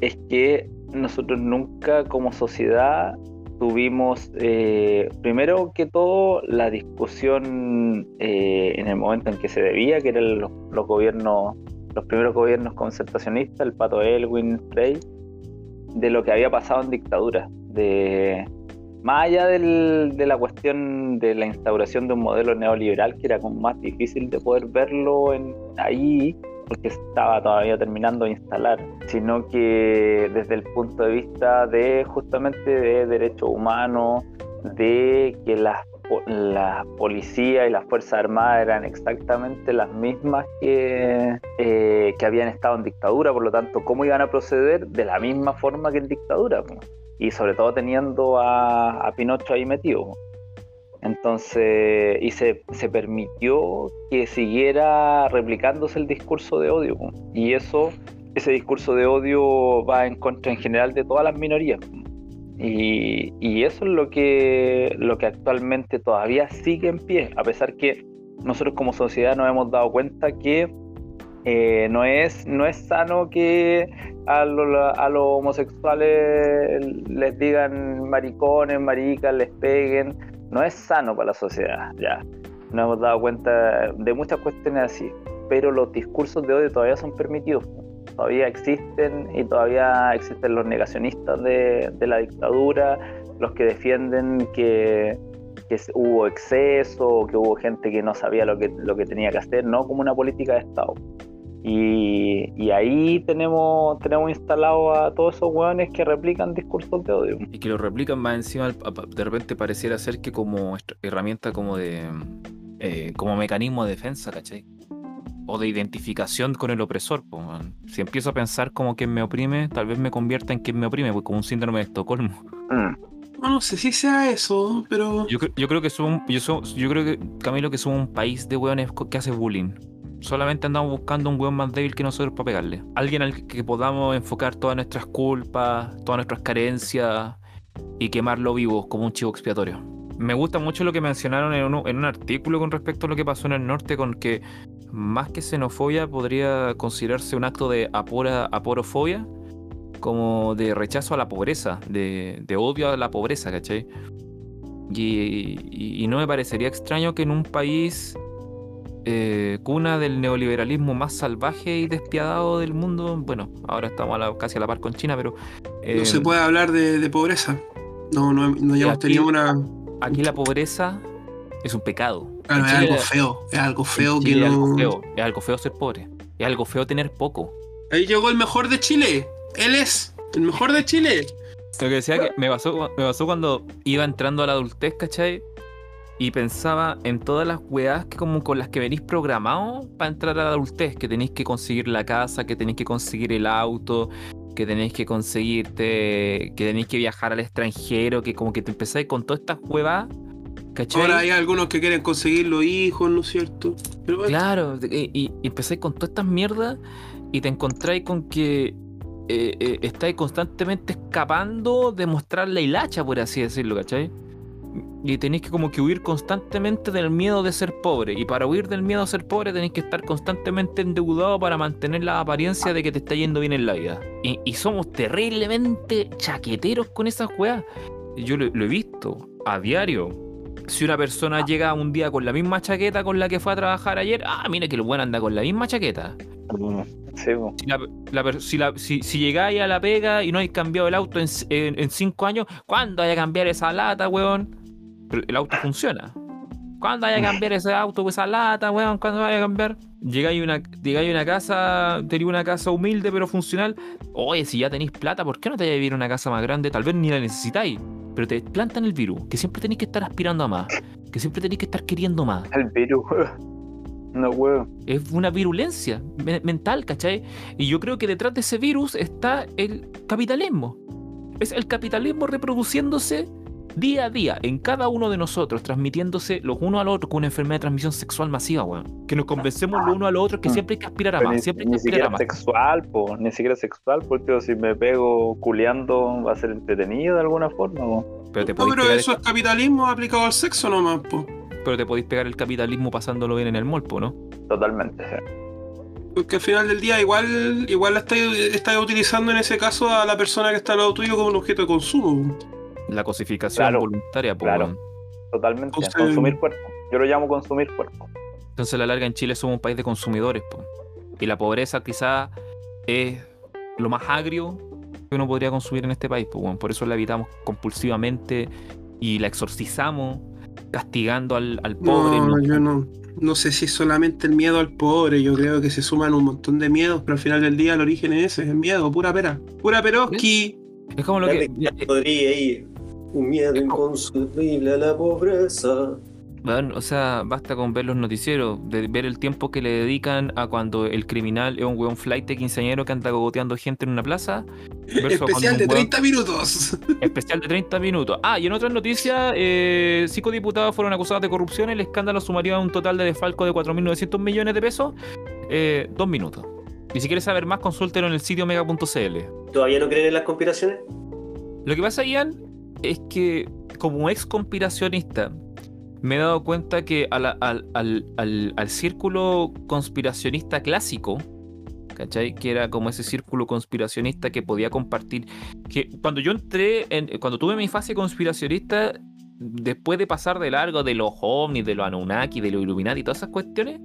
es que nosotros nunca como sociedad tuvimos, eh, primero que todo, la discusión eh, en el momento en que se debía, que eran los, los gobiernos los primeros gobiernos concertacionistas, el Pato Elwin, Frey, de lo que había pasado en dictadura, de más allá del- de la cuestión de la instauración de un modelo neoliberal que era como más difícil de poder verlo en, ahí porque estaba todavía terminando de instalar, sino que desde el punto de vista de justamente de derechos humanos, de que las la policía y las Fuerzas Armadas eran exactamente las mismas que, eh, que habían estado en dictadura, por lo tanto, ¿cómo iban a proceder? De la misma forma que en dictadura. Y sobre todo teniendo a, Pinocho ahí metido. Entonces, y se, se permitió que siguiera replicándose el discurso de odio, y eso, ese discurso de odio va en contra en general de todas las minorías. Y, y eso es lo que, lo que actualmente todavía sigue en pie, a pesar que nosotros como sociedad nos hemos dado cuenta que eh, no, es, no es sano que a, lo- a los homosexuales les digan maricones, maricas, les peguen. No es sano para la sociedad, ya. Nos hemos dado cuenta de muchas cuestiones así, pero los discursos de odio todavía son permitidos todavía existen y todavía existen los negacionistas de, de la dictadura, los que defienden que, hubo exceso, que hubo gente que no sabía lo que tenía que hacer, no como una política de Estado. Y, y ahí tenemos, tenemos instalados a todos esos hueones que replican discursos de odio. Y que lo replican más encima, de repente pareciera ser que como herramienta como de eh, como mecanismo de defensa, ¿cachai? O de identificación con el opresor. po, weón. Si empiezo a pensar como quien me oprime, tal vez me convierta en quien me oprime, pues como un síndrome de Estocolmo. (laughs) Mm. No, no sé si sea eso, pero. Yo, yo creo que somos, yo, so- yo creo que, Camilo, que somos un país de weones co- que hace bullying. Solamente andamos buscando un weón más débil que nosotros para pegarle. Alguien al que podamos enfocar todas nuestras culpas, todas nuestras carencias y quemarlo vivo como un chivo expiatorio. Me gusta mucho lo que mencionaron en un, artículo con respecto a lo que pasó en el norte, con que más que xenofobia podría considerarse un acto de apora, aporofobia, como de rechazo a la pobreza, de, de odio a la pobreza, ¿cachai? Y- y no me parecería extraño que en un país eh, cuna del neoliberalismo más salvaje y despiadado del mundo, bueno, ahora estamos a la- casi a la par con China, pero eh, no se puede hablar de, de pobreza. No, no, no aquí- tenido una. aquí la pobreza es un pecado. Claro, es algo feo. Es algo feo que es no. algo feo, es algo feo ser pobre, es algo feo tener poco. Ahí llegó el mejor de Chile. Él es el mejor de Chile. (laughs) Lo que decía que me pasó, me pasó cuando iba entrando a la adultez, ¿cachai? Y pensaba en todas las weas que como con las que venís programados para entrar a la adultez, que tenéis que conseguir la casa, que tenéis que conseguir el auto, que tenéis que conseguirte, que tenéis que viajar al extranjero, que como que te empezáis con todas estas huevas, ¿cachai? Ahora hay algunos que quieren conseguir los hijos, ¿no es cierto? Pero bueno, Claro, y, y- y empezáis con todas estas mierdas y te encontráis con que eh, eh, estáis constantemente escapando de mostrar la hilacha, por así decirlo, ¿cachai? Y tenéis que como que huir constantemente del miedo de ser pobre. Y para huir del miedo a ser pobre tenéis que estar constantemente endeudado para mantener la apariencia de que te está yendo bien en la vida. Y, y somos terriblemente chaqueteros con esas weas. Yo lo, lo he visto a diario. Si una persona llega un día con la misma chaqueta con la que fue a trabajar ayer, ah, mira que el buen anda con la misma chaqueta. Sí, po. Si, la- si, la- si- si llegáis a la pega y no hay cambiado el auto en, en- en cinco años, ¿cuándo hay a cambiar esa lata, weón? Pero el auto funciona. ¿Cuándo hay a cambiar ese auto, esa lata, weón? ¿Cuándo hay a cambiar? Llegáis a una, llegáis a una casa, tenéis una casa humilde pero funcional. Oye, si ya tenéis plata, ¿por qué no te vais a vivir en una casa más grande? Tal vez ni la necesitáis. Pero te plantan el virus, que siempre tenéis que estar aspirando a más. Que siempre tenéis que estar queriendo más. El virus. No, weón. Es una virulencia me- mental, ¿cachai? Y yo creo que detrás de ese virus está el capitalismo. Es el capitalismo reproduciéndose día a día en cada uno de nosotros, transmitiéndose los unos a los otros con una enfermedad de transmisión sexual masiva, weón. Que nos convencemos los unos a los otros que siempre hay que aspirar a más, ni, siempre hay que ni aspirar a siquiera más. sexual, po. Ni siquiera sexual, porque si me pego culeando va a ser entretenido de alguna forma, po. Pero te no, podéis pero pegar, eso es capitalismo aplicado al sexo nomás, po. el, pero te podéis pegar el capitalismo pasándolo bien en el molpo, ¿no? Totalmente. sí. Porque al final del día igual, igual estás está utilizando en ese caso a la persona que está al lado tuyo como un objeto de consumo. La cosificación Claro, voluntaria, po, claro. weón. Totalmente. Entonces- Consumir cuerpo. Yo lo llamo consumir cuerpo. Entonces, a la larga en Chile somos un país de consumidores. po. Y la pobreza quizás es lo más agrio que uno podría consumir en este país. po, weón. Por eso la evitamos compulsivamente y la exorcizamos, castigando al, al pobre. No, ¿no? yo no. No sé si es solamente el miedo al pobre, yo creo que se suman un montón de miedos, pero al final del día el origen es ese, es miedo, pura pera. Pura peroski. Es como lo que. Ya podría ir. Un miedo inconsumible a la pobreza. Weón, o sea, basta con ver los noticieros, de ver el tiempo que le dedican a cuando el criminal es un weón flight de quinceañero que anda gogoteando gente en una plaza. (laughs) Especial de weón- 30 minutos. Especial de 30 minutos. Ah, y en otras noticias, eh, cinco diputados fueron acusados de corrupción. El escándalo sumaría un total de desfalco de 4.900 millones de pesos. Eh, dos minutos. Y si quieres saber más, consúltelo en el sitio mega.cl. ¿Todavía no creen en las conspiraciones? Lo que pasa, Ian, es que como ex conspiracionista, me he dado cuenta que al, al- al- al círculo conspiracionista clásico, ¿cachai? Que era como ese círculo conspiracionista que podía compartir. Que cuando yo entré, en, cuando tuve mi fase conspiracionista, después de pasar de largo de los ovnis, de los Anunnaki, de los Illuminati y todas esas cuestiones,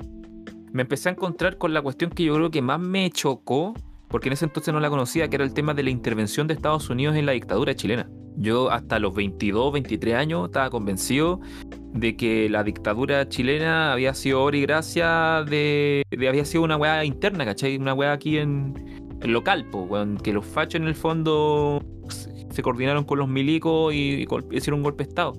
me empecé a encontrar con la cuestión que yo creo que más me chocó, porque en ese entonces no la conocía, que era el tema de la intervención de Estados Unidos en la dictadura chilena. Yo hasta los 22, 23 años estaba convencido de que la dictadura chilena había sido obra y gracia de, de- había sido una weá interna, ¿cachai? Una weá aquí en, en local, po, weón, que los fachos en el fondo se coordinaron con los milicos y, gol- hicieron un golpe de estado.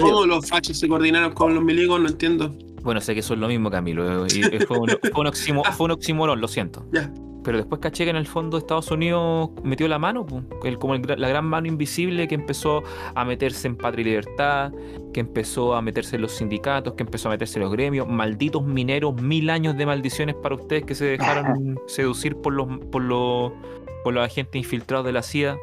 ¿Cómo los fachos se coordinaron con los milicos? No entiendo. Bueno, sé que eso es lo mismo, Camilo. y- y fue, un, fue un oximo- fue un oxímoron, lo siento. Ya. Pero después caché que en el fondo Estados Unidos metió la mano, el- como el la gran mano invisible que empezó a meterse en Patria y Libertad, que empezó a meterse en los sindicatos, que empezó a meterse en los gremios. Malditos mineros, mil años de maldiciones para ustedes que se dejaron (laughs) seducir por los, por los, por los agentes infiltrados de la CIA.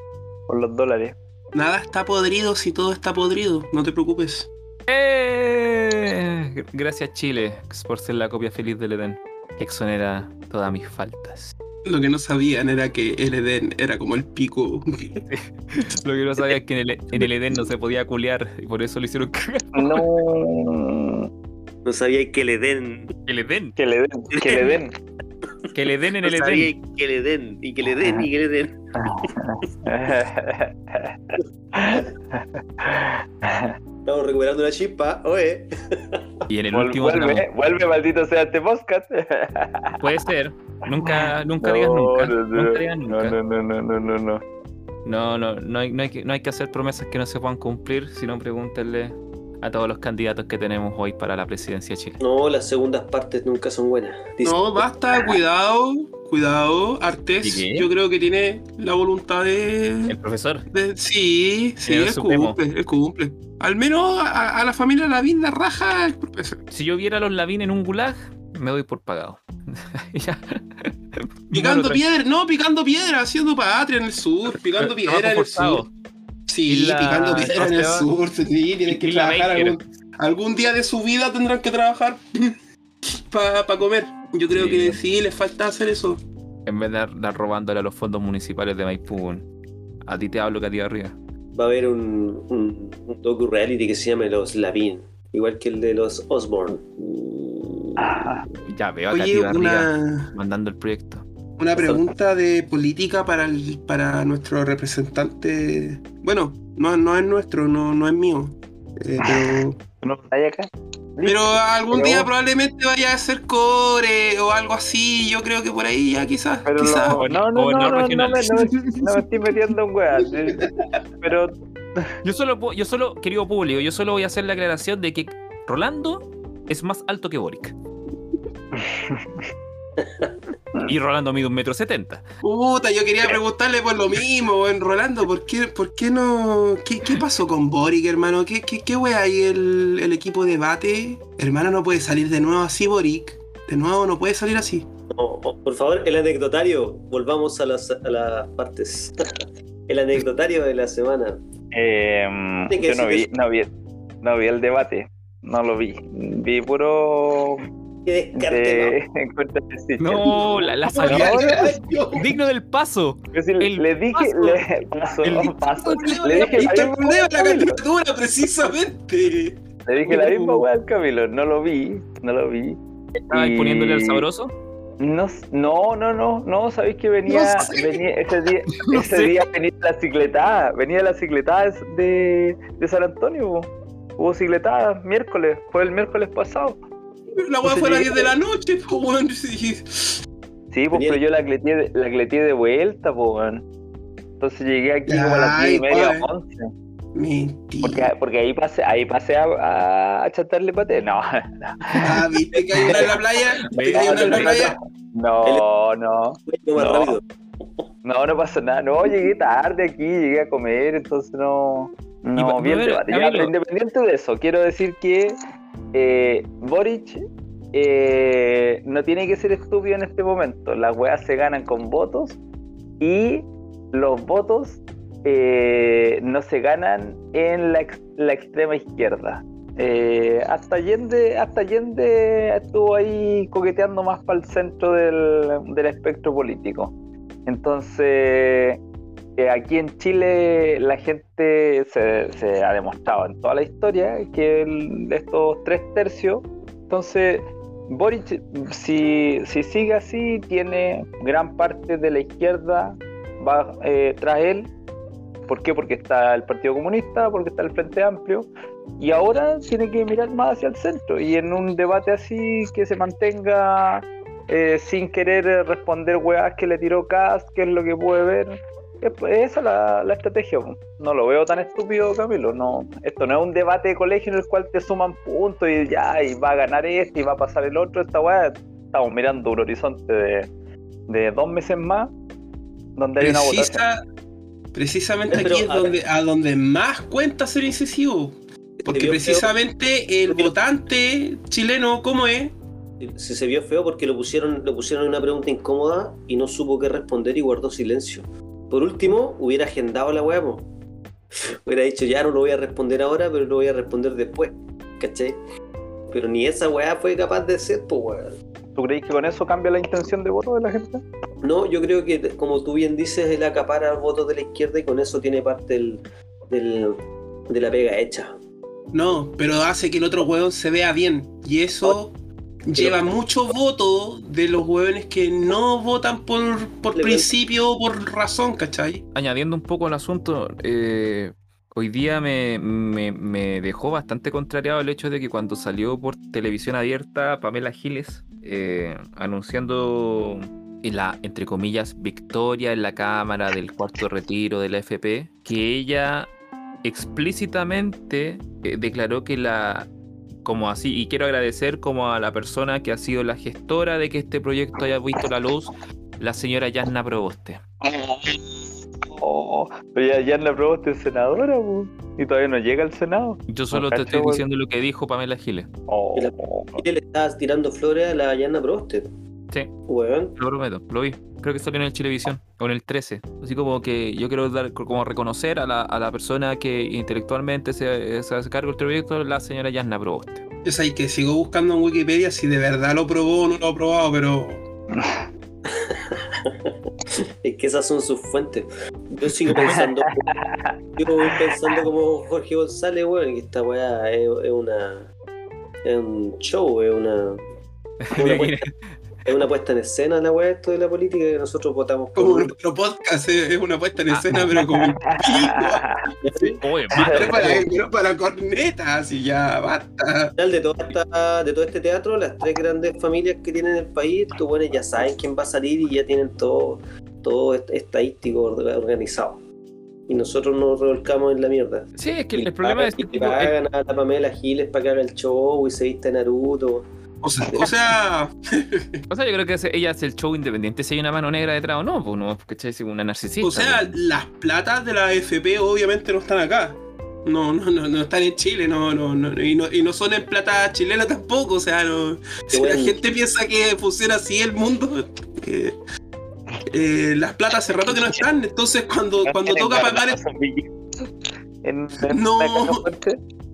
Por los dólares. Nada está podrido si todo está podrido. No te preocupes. ¡Eh! Gracias Chile por ser la copia feliz del Edén, que exonera todas mis faltas. Lo que no sabían era que el Edén era como el pico. (laughs) Lo que no sabía es que en el, en el Edén no se podía culear y por eso lo hicieron cagar. No. No sabía que le den. El Edén. Que le den. Que le den. Que le den en No el sabía Edén. que le den. Y que le den. Y que le den. (laughs) Estamos recuperando la chispa. Oye. Y en el último vuelve, tramo. vuelve, maldito sea este podcast. Puede ser. Nunca, nunca digas nunca. Nunca digas nunca. No, no, no, no, no, no. No, no, no hay, no, hay que, no hay que hacer promesas que no se puedan cumplir, sino pregúntenle a todos los candidatos que tenemos hoy para la presidencia de Chile. No, las segundas partes nunca son buenas. Dice- No, basta, cuidado. cuidado. Artés, yo creo que tiene la voluntad de. El profesor. de- sí, sí, él cumple, él cumple. Al menos a, a la familia Lavín la raja el profesor. Si yo viera a los Lavín en un gulag, me doy por pagado. (laughs) Ya. Picando piedra, no, picando piedra, haciendo patria en el sur, picando piedra en el sur. Sí, la- picando piedra en el ¿cómo se sur, sí, tienen que trabajar algún, algún día de su vida tendrán que trabajar (laughs) para comer. Yo creo Sí. que sí, les falta hacer eso. En vez de andar robándole a los fondos municipales de Maipú, a ti te hablo que a ti arriba. Va a haber un, un, un docu-reality que se llama Los Lavín, igual que el de los Osborne. Ah, Ya veo a arriba una, mandando el proyecto. Una pregunta de política para, el, para nuestro representante. Bueno, no, no es nuestro, no, no es mío. Eh, pero, (laughs) ¿No acá? pero algún Pero- día probablemente vaya a ser core o algo así. Yo creo que por ahí ya quizás. Pero quizás. no, no, no, no, no, me, no, me, no me estoy metiendo en weas. eh, Pero Yo solo, yo solo, querido público, yo solo voy a hacer la aclaración de que Rolando es más alto que Boric. (laughs) y Rolando mide un metro setenta. Puta, yo quería preguntarle por lo mismo, en Rolando, ¿por qué, por qué no? ¿Qué, qué pasó con Boric, hermano? ¿Qué, qué, qué wea hay el, el equipo de bate? Hermano, no puede salir de nuevo así, Boric. De nuevo no puede salir así. Por favor, el anecdotario, volvamos a las, a las partes. el anecdotario de la semana. eh, que yo no vi, no vi, no vi el debate. No lo vi. Vi puro de. (laughs) No, la, la salida. no, Digno del paso. El le dije, paso. le pasó, El paso. Le dije la misma la candidatura, precisamente. Le dije la misma wea al Camilo. No lo vi, no lo vi. Estaba Y- poniéndole al sabroso. No, no, no, no, no, sabéis que venía, No sé. venía ese día, (laughs) No ese sé. día venía la cicletada, venía la cicletada de, de San Antonio, hubo cicletada miércoles, fue el miércoles pasado. La wea Entonces fue a las llegué- 10 de la noche, pues, weón. (laughs) Sí. Sí, pues, pero yo la cleteé de, la cleteé de vuelta, po, weón. Entonces llegué aquí como a las Ay, 10 y media, padre. 11. Mentira. Porque, porque ahí pasé, ahí pasé a, a, a chatarle pate. (laughs) No, Ah, ¿viste que hay una en la playa? (laughs) ¿Viste que hay una en la playa? no, no. No. No, no pasó nada. No, llegué tarde aquí, llegué a comer, entonces no. No, bien. Ya, pero independiente de eso, quiero decir que eh, Boric eh, no tiene que ser estúpido en este momento. Las weas se ganan con votos y los votos eh, no se ganan en la, ex- la extrema izquierda. Hasta Allende, hasta Allende estuvo ahí coqueteando más para el centro del, del espectro político. Entonces, eh, aquí en Chile la gente se, ha demostrado en toda la historia que estos tres tercios, entonces Boric, si, si sigue así, tiene gran parte de la izquierda eh, tras él. ¿Por qué? Porque está el Partido Comunista, porque está el Frente Amplio, y ahora tiene que mirar más hacia el centro. Y en un debate así que se mantenga eh, sin querer responder weas que le tiró Cast, que es lo que puede ver. Es, es esa la, la estrategia. No lo veo tan estúpido, Camilo. No, esto no es un debate de colegio en el cual te suman puntos y ya, y va a ganar este y va a pasar el otro. Esta wea, estamos mirando un horizonte de, de dos meses más, donde hay una votación. Precisa, precisamente Pero, aquí es a donde, a donde más cuenta ser incisivo. Porque feo. precisamente el votante chileno, ¿cómo es? Se, se vio feo porque lo pusieron, le pusieron una pregunta incómoda y no supo qué responder y guardó silencio. Por último, hubiera agendado la weá. Hubiera dicho, ya no lo voy a responder ahora, pero lo voy a responder después. ¿Cachai? Pero ni esa weá fue capaz de ser, po weón. ¿Tú crees que con eso cambia la intención de voto de la gente? No, yo creo que, como tú bien dices, él acapara votos de la izquierda y con eso tiene parte del, del- de la pega hecha. No, pero hace que el otro hueón se vea bien. Y eso lleva muchos votos de los hueones que no votan por, por principio o por razón, ¿cachai? Añadiendo un poco al asunto, eh, hoy día me, me- me dejó bastante contrariado el hecho de que cuando salió por televisión abierta Pamela Giles eh, anunciando la, entre comillas, victoria en la Cámara del cuarto retiro de la FP, que ella explícitamente eh, declaró que la como así, y quiero agradecer como a la persona que ha sido la gestora de que este proyecto haya visto la luz, la señora Yasna Proboste. Oh, pero ya, ya la probó este senadora, y todavía no llega al Senado. Yo solo te estoy diciendo lo que dijo Pamela Giles. Oh, Y le estabas tirando flores a la Yana Proste. Sí. Weón. Lo prometo, lo vi. Creo que salió en el Chilevisión o en el 13. Así como que yo quiero dar como reconocer a la, a la persona que intelectualmente se, se hace cargo del proyecto, la señora Yasna Proboste. Es ahí que sigo buscando en Wikipedia si de verdad lo probó o no lo ha probado, pero (laughs) Es que esas son sus fuentes. Yo sigo pensando. yo voy pensando como Jorge González, weón, que esta weá es, es una. Es un show, es una. (laughs) Una es una puesta en escena la weá esto de la política que nosotros votamos por como nuestro podcast es es una puesta en escena, pero como el (laughs) pico. Oye, Pero para, pero para cornetas y ya basta. Al final de, toda esta- de todo este teatro, las tres grandes familias que tienen el país, tú bueno, ya saben quién va a salir y ya tienen todo, todo est- estadístico or- organizado. Y nosotros nos revolcamos en la mierda. Sí, es que Y el problema pagan- es que y tipo, eh, pagan a la Pamela Giles para que haga el show y se viste Naruto. O sea, o (laughs) sea, o sea, yo creo que hace- ella hace el show independiente si hay una mano negra detrás o no, pues no, ¿cachai? Es una narcisista. o sea, las platas de la AFP obviamente no están acá. No, no, no, no están en Chile, no, no, no, y no, y no son en plata chilena tampoco, o sea, no, si la gente piensa que funciona así el mundo, eh, eh, las platas hace rato que no están, entonces cuando, cuando toca pagar, En, en No.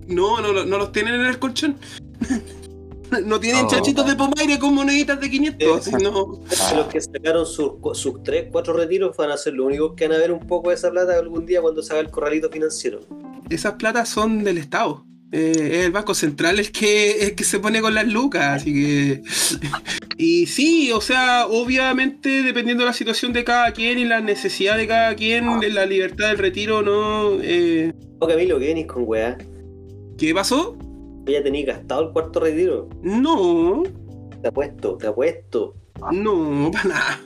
no, no, no los tienen en el colchón. No tienen Oh. chachitos de pomaire con moneditas de 500, así no. Los que sacaron sus, sus tres, cuatro retiros van a ser los únicos que van a ver un poco de esa plata algún día cuando se haga el corralito financiero. Esas platas son del Estado. Eh, es el Banco Central el que, el que se pone con las lucas, así que... (laughs) Y sí, o sea, obviamente dependiendo de la situación de cada quien y la necesidad de cada quien, de la libertad del retiro, ¿no? Eh, Camilo, que venís con weá. ¿Qué pasó? Ya tenéis gastado el cuarto retiro. No, Te apuesto, te apuesto. no, para nada.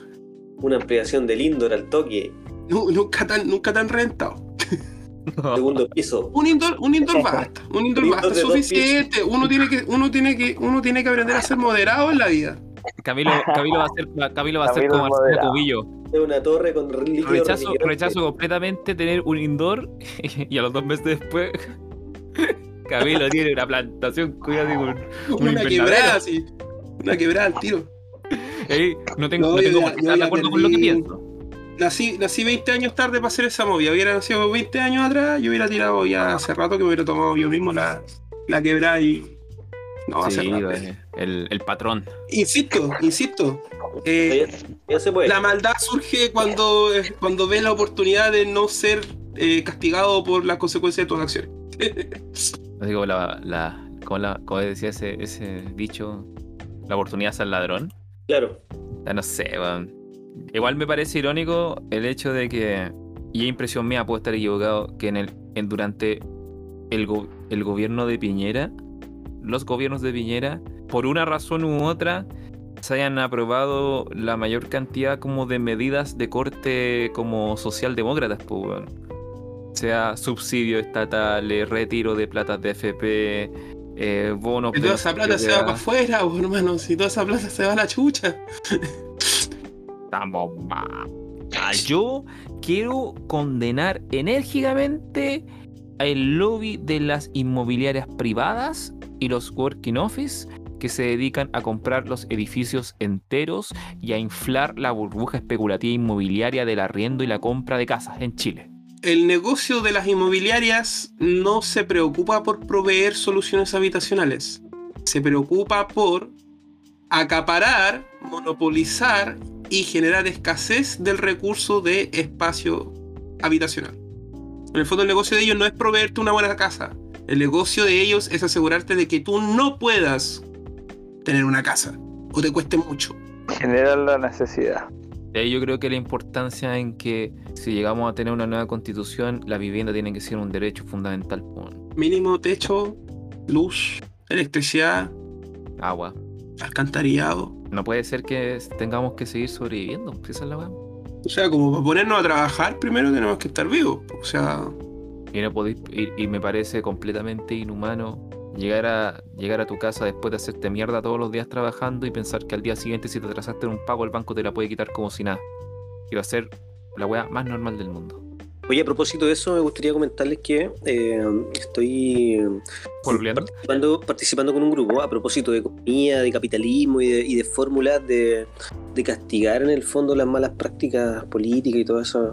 Una ampliación del indoor al toque. Nu- nunca tan, nunca tan rentado. (laughs) Segundo piso. Un indoor, un indoor basta, un indoor Un basta, indoor es de suficiente. Uno tiene que, uno tiene que, uno tiene que aprender a ser moderado en la vida. Camilo, Camilo va a ser, Camilo va a ser Camilo como moderado. Cubillo. Es una torre con líquido Rechazo, rechazo completamente tener un indoor (laughs) y a los dos meses después Camilo tiene una plantación cuidado con (laughs) un Una quebrada, así. Una quebrada al tiro. Ey, no tengo, No, tengo por qué estar de acuerdo con lo que pienso. Nací, nací 20 años tarde para hacer esa movida. Hubiera nacido 20 años atrás, yo hubiera tirado ya hace rato que me hubiera tomado yo mismo la, la quebrada y. No, hace Sí, rato. eh, el, el patrón. Insisto, insisto. eh, Ya, ya se puede. la maldad surge cuando, eh, cuando ves la oportunidad de no ser eh, castigado por las consecuencias de tus acciones. (laughs) Así como la, la, como la, como decía ese, ese dicho, la oportunidad es al ladrón. Claro. Ya no sé, weón. Igual me parece irónico el hecho de que, y es impresión mía, puedo estar equivocado, que en el, en, durante el, go- el gobierno de Piñera, los gobiernos de Piñera, por una razón u otra, se hayan aprobado la mayor cantidad como de medidas de corte como socialdemócratas, pues. Sea subsidios estatales, retiro de platas de FP, eh, bonos. Que toda esa plata se va para afuera, hermano. Si toda esa plata se va a la chucha. Estamos mal. Yo quiero condenar enérgicamente el lobby de las inmobiliarias privadas y los working office que se dedican a comprar los edificios enteros y a inflar la burbuja especulativa inmobiliaria del arriendo y la compra de casas en Chile. El negocio de las inmobiliarias no se preocupa por proveer soluciones habitacionales. Se preocupa por acaparar, monopolizar y generar escasez del recurso de espacio habitacional. En el fondo el negocio de ellos no es proveerte una buena casa. El negocio de ellos es asegurarte de que tú no puedas tener una casa o te cueste mucho. Genera la necesidad. De ahí yo creo que la importancia en que si llegamos a tener una nueva constitución, la vivienda tiene que ser un derecho fundamental. Mínimo techo, luz, electricidad, Agua. alcantarillado. No puede ser que tengamos que seguir sobreviviendo. si Esa es la weá. O sea, como para ponernos a trabajar, primero tenemos que estar vivos. O sea, Y, no podéis- y, y me parece completamente inhumano llegar a, llegar a tu casa después de hacerte mierda todos los días trabajando y pensar que al día siguiente si te atrasaste en un pago el banco te la puede quitar como si nada. Y va a ser la weá más normal del mundo. Oye, a propósito de eso, me gustaría comentarles que eh, estoy participando, participando con un grupo a propósito de economía, de capitalismo y de, y de fórmulas de, de castigar en el fondo las malas prácticas políticas y todo eso,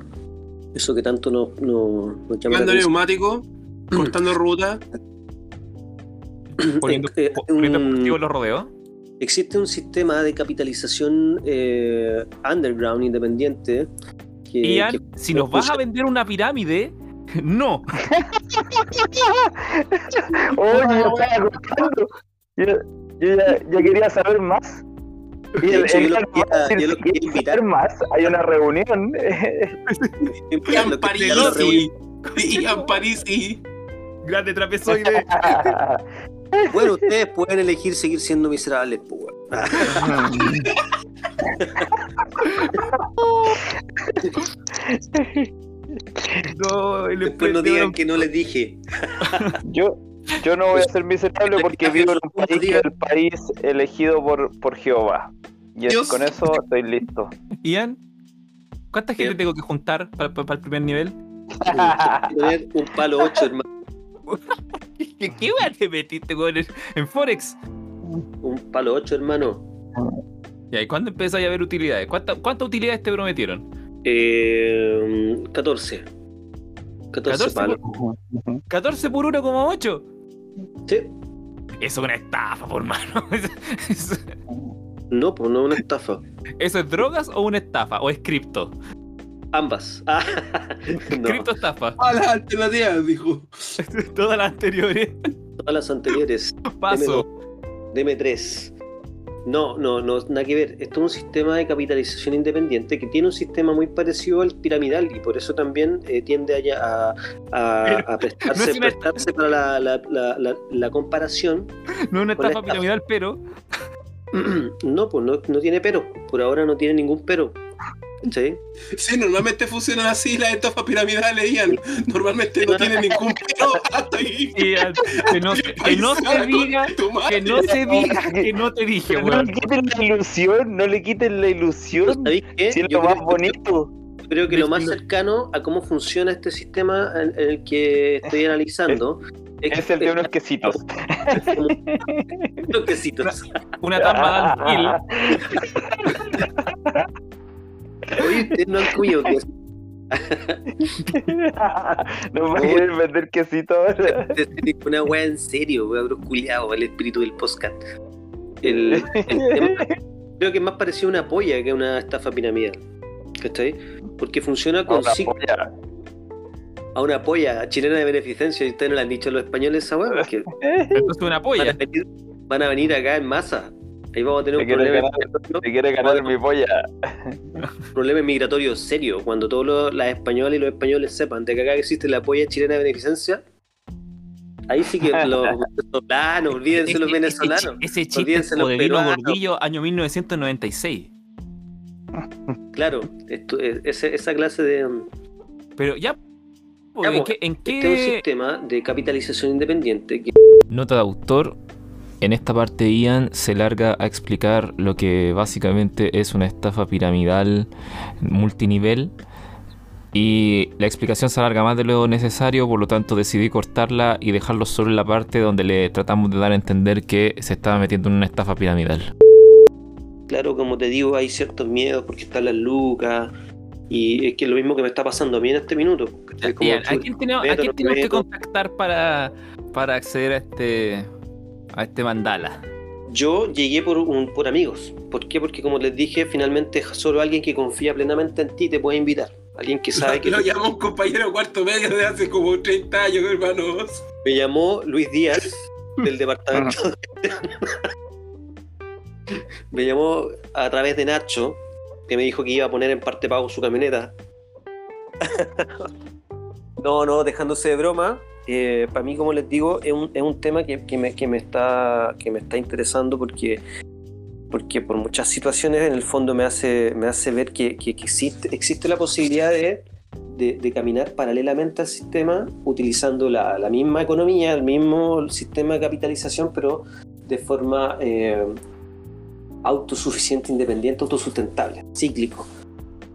eso que tanto nos, nos, nos llama neumático, (clears throat) cortando ruta. (clears throat) Poniendo, Eh, eh, poniendo un- los rodeos. Existe un sistema de capitalización eh, underground independiente que, Ian, que- si nos vas a vender una pirámide, (laughs) no. (laughs) Oye, yo estaba contando. Yo, yo ya, ya quería saber más. Y el, hecho, el yo lo quería- yo lo invitar. saber más, hay una reunión. (laughs) Ian Parisi. Ian Parisi. Grande trapezoide. Bueno, ustedes pueden elegir seguir siendo miserables, pues, no, el Después no digan que no les dije. yo, yo no voy a ser miserable porque vivo en un país que es el país elegido por, por Jehová. Y Dios. con eso estoy listo. Ian, ¿cuánta gente ¿Qué? tengo que juntar para, el primer nivel? Tener un palo 8, hermano. ¿Qué, qué weá te metiste el- en Forex? Un palo 8, hermano. Ya, ¿y cuándo empezáis a ver utilidades? ¿Cuánta- ¿Cuántas utilidades te prometieron? Eh, 14. 14 14 palos. ¿14 por 1,8? Sí. Eso es una estafa, por mano. (laughs) ¿Eso, No, pues no es una estafa. eso es drogas o una estafa? ¿O es cripto? Ambas. (laughs) Ah, no, Cripto estafa. A las alternativas, dijo. (laughs) Todas las anteriores. todas las anteriores. Paso. Deme 3. No, no, no, nada que ver. Esto es un sistema de capitalización independiente que tiene un sistema muy parecido al piramidal y por eso también eh, tiende a, a, a- a prestarse, no es una- prestarse para la, la- la- la- la comparación. No es una estafa estafa. piramidal, pero. (clears throat) No, pues no, no tiene pero. Por ahora no tiene ningún pero. ¿Sí? Sí, normalmente funcionan así las estafas piramidales, Ian. Normalmente no tienen ningún (laughs) pero hasta ahí. Que no, que no se diga. Que no se diga que no te dije, Pero no weón. le quiten la ilusión, no le quiten la ilusión. Si es lo más bonito. Creo que lo más cercano a cómo funciona este sistema en, en el que estoy analizando Es el de unos quesitos. (laughs) unos quesitos. Una tamba de. (laughs) Oye, no han comido queso. no va a querer vender quesito ahora. Una wea en serio, wea, bro, culiao, el espíritu del podcast. El, el tema- creo que es más parecido a una polla que a una estafa piramidal. ¿Cachai? Porque funciona con cinco- polla. a una polla chilena de beneficencia. Y ustedes no le han dicho a los españoles esa wea, porque Entonces una van a, polla. venir, van a venir acá en masa. Ahí vamos a tener Te un quiere problema, ganar. migratorio, Te quiere ganar mi polla. (laughs) problema migratorio serio. Cuando todos los, las españolas y los españoles sepan de que acá existe la polla chilena de beneficencia, ahí sí que (laughs) los venezolanos, olvídense los venezolanos. Ese, ese chiste Olvídense los poderino peruanos. gordillo, año 1996. Claro, esto, eh, ese- esa clase de. Pero ya. Ya, ¿En pues, qué, en Este es un qué- sistema de capitalización independiente que Nota de autor. En esta parte Ian se larga a explicar lo que básicamente es una estafa piramidal multinivel. Y la explicación se alarga más de lo necesario, por lo tanto decidí cortarla y dejarlo solo en la parte donde le tratamos de dar a entender que se estaba metiendo en una estafa piramidal. Claro, como te digo, hay ciertos miedos porque están las lucas. Y es que es lo mismo que me está pasando a mí en este minuto. ¿cachai? Como, Ian, ¿a quién tenemos, a meto, quién no tenemos que contactar para, para acceder a este, a este mandala? Yo llegué por, un, por amigos. ¿Por qué? Porque como les dije, finalmente solo alguien que confía plenamente en ti te puede invitar. Alguien que sabe que (laughs) Lo llamó un compañero cuarto medio de hace como 30 años, hermanos. me llamó Luis Díaz del departamento. (laughs) me llamó a través de Nacho, que me dijo que iba a poner en parte pago su camioneta. (laughs) no, no, dejándose de broma. Eh, para mí, como les digo, es un, es un tema que, que me, que, me está, que me está interesando porque, porque por muchas situaciones en el fondo me hace, me hace ver que, que- que existe, existe la posibilidad de, de- de caminar paralelamente al sistema, utilizando la, la misma economía, el mismo sistema de capitalización, pero de forma eh, autosuficiente, independiente, autosustentable, cíclico.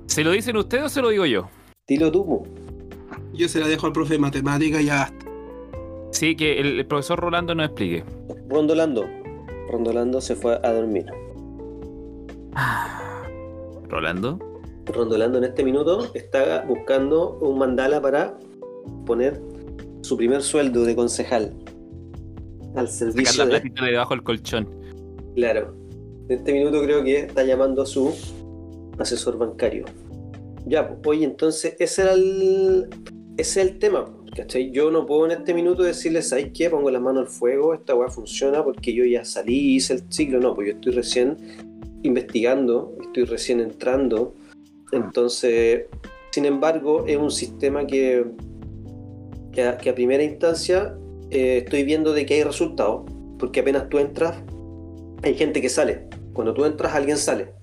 ¿Se lo dicen ustedes o se lo digo yo? Dilo tú. Yo se la dejo al profe de matemática y ya basta. Sí, que el, el profesor Rolando nos explique. Rondolando. Rondolando se fue a dormir. Rolando. Rondolando en este minuto está buscando un mandala para poner su primer sueldo de concejal al Sacar servicio la de... platita de debajo del colchón. Claro. En este minuto creo que está llamando a su asesor bancario. Ya, pues, oye, entonces ese era el, ese es el tema. Yo no puedo en este minuto decirles, ¿sabes qué? Pongo las manos al fuego, esta weá funciona porque yo ya salí, hice el ciclo. No, pues yo estoy recién investigando, estoy recién entrando. Entonces, sin embargo, es un sistema que, que, a, que a primera instancia eh, estoy viendo de que hay resultados, porque apenas tú entras, hay gente que sale. Cuando tú entras, alguien sale.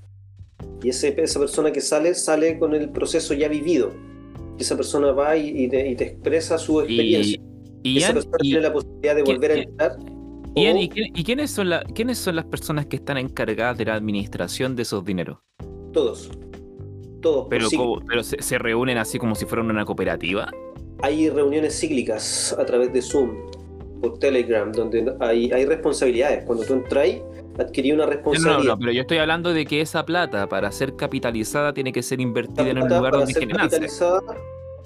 Y ese, esa persona que sale, sale con el proceso ya vivido. Y esa persona va y, y te, y te expresa su experiencia. Y, Y esa Ian, persona tiene la posibilidad de ¿quién- volver a entrar. Ian, o ¿y, quién- y quiénes, son la- quiénes son las personas que están encargadas de la administración de esos dineros? todos. Todos. Pero, ciclo. ¿cómo- pero se, se reúnen así como si fueran una cooperativa. Hay reuniones cíclicas a través de Zoom, por Telegram, donde hay, hay responsabilidades. Cuando tú entras, adquirí una No, no, responsabilidad. no, pero yo estoy hablando de que esa plata, para ser capitalizada, tiene que ser invertida en un plata lugar para donde ser capitalizada,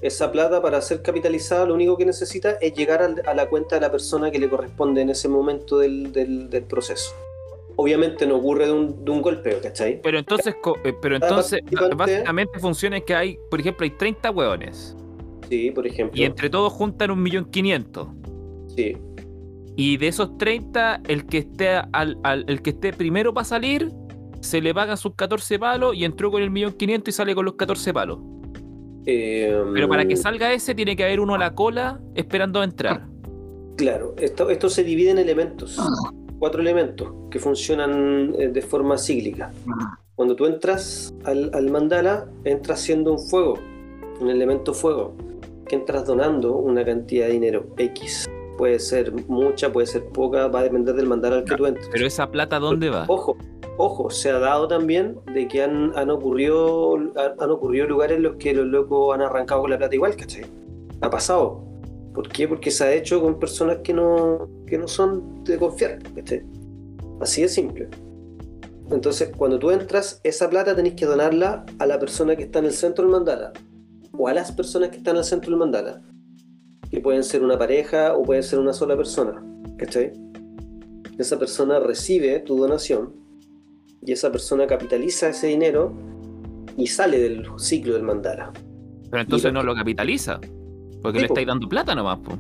esa plata para ser capitalizada lo único que necesita es llegar a la cuenta de la persona que le corresponde en ese momento del, del- del proceso. Obviamente no ocurre de un, de un golpeo, ¿cachai? Pero entonces, eh, pero entonces básicamente funciona que hay, por ejemplo, hay 30 hueones Sí, por ejemplo. y entre todos juntan un millón quinientos. Sí, Y de esos 30, el que esté al, al- el que esté primero para salir, se le pagan sus 14 palos y entró con el millón 500 y sale con los 14 palos. Eh, Pero para que salga ese, tiene que haber uno a la cola esperando a entrar. Claro, esto, esto se divide en elementos, cuatro elementos que funcionan eh, de forma cíclica. Cuando tú entras al, al mandala, entras siendo un fuego, un elemento fuego, que entras donando una cantidad de dinero X. Puede ser mucha, puede ser poca, va a depender del mandala al que tú entres. Pero esa plata, ¿dónde va? Ojo, ojo, se ha dado también de que han, han ocurrido han, ocurrido lugares en los que los locos han arrancado con la plata igual, ¿cachai? Ha pasado. ¿Por qué? Porque se ha hecho con personas que no, que no son de confiar, ¿cachai? Así de simple. Entonces, cuando tú entras, esa plata tenés que donarla a la persona que está en el centro del mandala. O a las personas que están el centro del mandala. Que pueden ser una pareja o pueden ser una sola persona. ¿Cachai? Esa persona recibe tu donación y esa persona capitaliza ese dinero y sale del ciclo del mandala. Pero entonces no lo capitaliza. Porque Sí, le po. estáis dando plata nomás, po.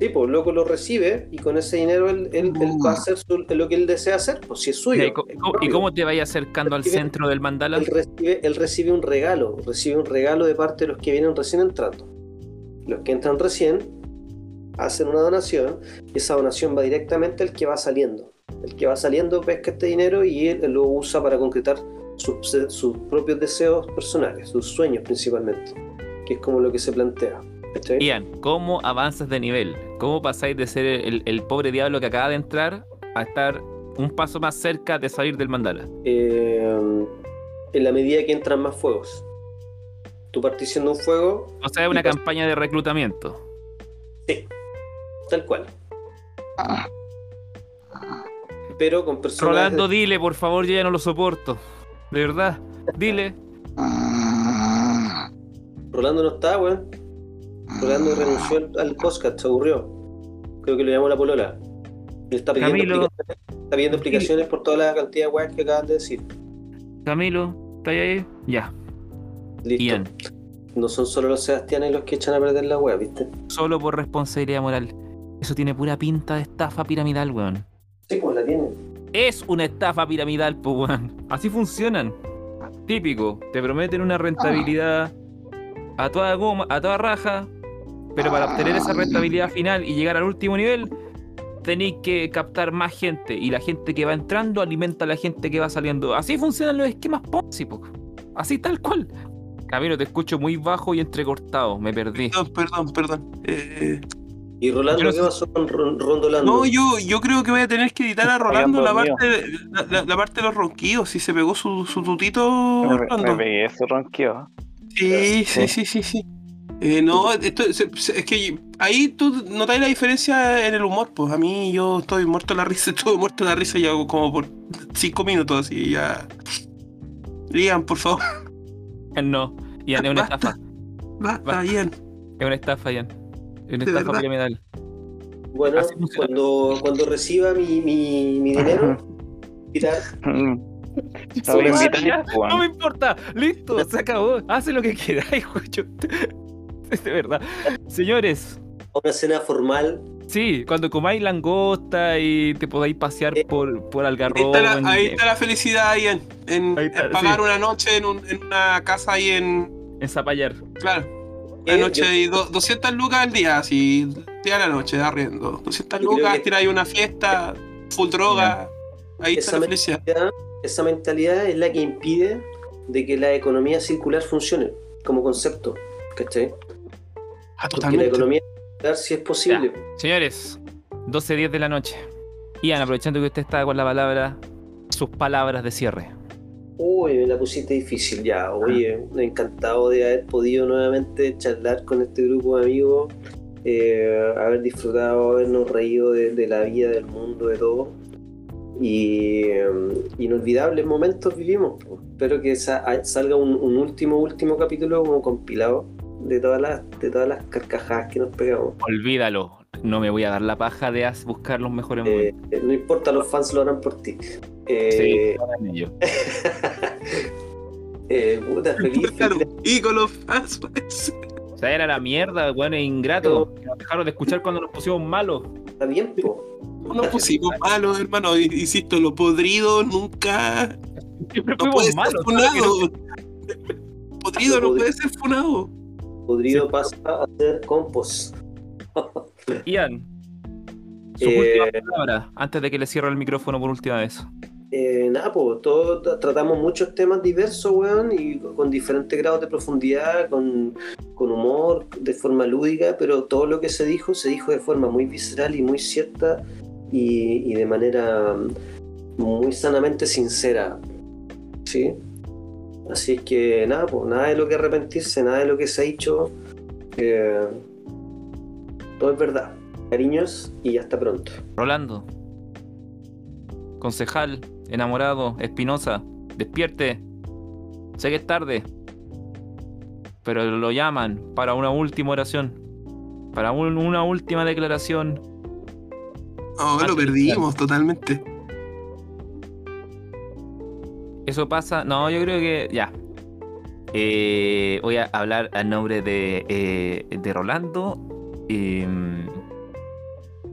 Sí, pues loco lo recibe y con ese dinero él, él- él va a hacer su- lo que él desea hacer, pues si es suyo. ¿Y, es cómo te vayas acercando al centro del mandala? él recibe, él recibe un regalo, recibe un regalo de parte de los que vienen recién entrando. Los que entran recién hacen una donación y esa donación va directamente al que va saliendo. El que va saliendo pesca este dinero y él lo usa para concretar sus, sus propios deseos personales, sus sueños principalmente, que es como lo que se plantea. ¿cachai? Ian, ¿cómo avanzas de nivel? ¿Cómo pasáis de ser el, el pobre diablo que acaba de entrar a estar un paso más cerca de salir del mandala? Eh, en la medida que entran más fuegos. Tú partís siendo un fuego, O sea, es una campaña de reclutamiento. tal cual. Pero con personas. Rolando, dile, por favor, yo ya no lo soporto. De verdad, dile. Rolando no está, weón. Rolando renunció al, al podcast, se aburrió. Creo que lo llamó la polola. Él está pidiendo, Camilo. explicaciones, está pidiendo explicaciones por toda la cantidad de weas que acaban de decir. Camilo, ¿está ahí? Ya. Listo. Ian, No son solo los Sebastianes los que echan a perder la wea, ¿viste? solo por responsabilidad moral. Eso tiene pura pinta de estafa piramidal, weón. Sí, pues la tienen. Es una estafa piramidal, pues, weón. Así funcionan. Típico, te prometen una rentabilidad a toda goma, a toda raja, pero para obtener esa rentabilidad final y llegar al último nivel, tenéis que captar más gente y la gente que va entrando alimenta a la gente que va saliendo. Así funcionan los esquemas Ponzi, po. así tal cual. Camilo, te escucho muy bajo y entrecortado. Me perdí. Perdón, perdón, perdón. Eh, ¿Y Rolando no qué pasó con Ron- Rondolando? no, yo, yo creo que voy a tener que editar a Rolando la parte, de, la, la- la parte de los ronquidos. Si se pegó su, su tutito, Me, me Rolando. pegué ese ronqueo. Sí, sí, sí, sí, sí. Eh, no, esto, es que ahí tú notáis la diferencia en el humor, pues a mí yo estoy muerto de la risa, (laughs) estuve muerto de la risa ya como por cinco minutos, así ya. Liam, por favor, (laughs) No, Ian, es una Basta. estafa. basta, Va. Ian. Es una estafa, Ian. Es una estafa verdad. piramidal. Bueno, cuando, cuando reciba mi, mi, mi dinero, Mm. No me pues, No me importa, listo, se acabó. Hace lo que quieras, Juancho. Es de verdad. Señores, a una cena formal, sí, cuando comáis langosta y te podáis pasear por, por Ahí Algarrobo. está, la, en- ahí está la felicidad. En, Ahí está, en pagar sí. una noche en, un- en una casa ahí en. en Zapallar. Claro, Eh, una noche yo- y do- 200 lucas al día, así, día a la noche, de arriendo. 200 Yo creo lucas, que- tiráis una fiesta, full droga. Ahí está esa la felicidad. mentalidad, esa mentalidad es la que impide de que la economía circular funcione como concepto, ¿cachai? Ah, Porque la totalmente. economía circular sí es posible. Señores, 12.10 de la noche. Ian, aprovechando que usted está con la palabra, sus palabras de cierre. Uy, me la pusiste difícil ya. Oye, encantado de haber podido nuevamente charlar con este grupo de amigos, eh, haber disfrutado, habernos reído de, de la vida, del mundo, de todo. Y eh, inolvidables momentos vivimos. Espero que sa- salga un, un último, último capítulo como compilado de todas las, de todas las carcajadas que nos pegamos. Olvídalo. No me voy a dar la paja de buscar los mejores Eh, momentos. no importa, los fans lo harán por ti. Sí, Eh, hagan ello. eh, puta, feliz, y con los fans, pues. O sea, era la mierda, bueno, ingrato. Nos dejaron de escuchar cuando nos pusimos malos. Está bien, po. No pusimos malos, hermano. Insisto, lo podrido nunca. Siempre No puede fuimos ser malos. Podrido no puede ser funado. Podrido Sí. pasa a ser compost. (laughs) Ian, sus Eh, últimas palabras antes de que le cierre el micrófono por última vez. Eh, nada, pues todos tra- tratamos muchos temas diversos, weón, y con diferentes grados de profundidad, con, con humor, de forma lúdica, pero todo lo que se dijo, se dijo de forma muy visceral y muy cierta y, y de manera mm, muy sanamente sincera. ¿Sí? Así es que nada, pues nada de lo que arrepentirse, nada de lo que se ha dicho. eh, todo es verdad. Cariños y hasta pronto. Rolando, concejal, enamorado, Espinosa, despierte. Sé que es tarde, pero lo llaman para una última oración, para un- una última declaración. No, lo perdimos totalmente. Eso pasa, no, yo creo que ya. Eh, voy a hablar a nombre de, eh, de Rolando. em,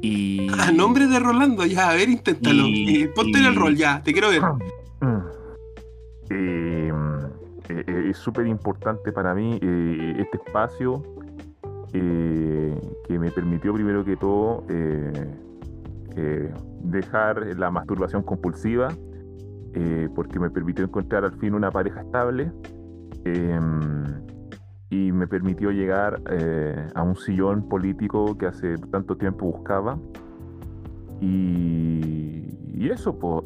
y. A nombre de Rolando, ya, a ver, inténtalo. Y- Eh, ponte en el rol, ya, te quiero ver. Eh, eh, eh, es súper importante para mí eh, este espacio eh, que me permitió primero que todo eh, eh, dejar la masturbación compulsiva eh, porque me permitió encontrar al fin una pareja estable eh, y me permitió llegar eh, a un sillón político que hace tanto tiempo buscaba y, eso pues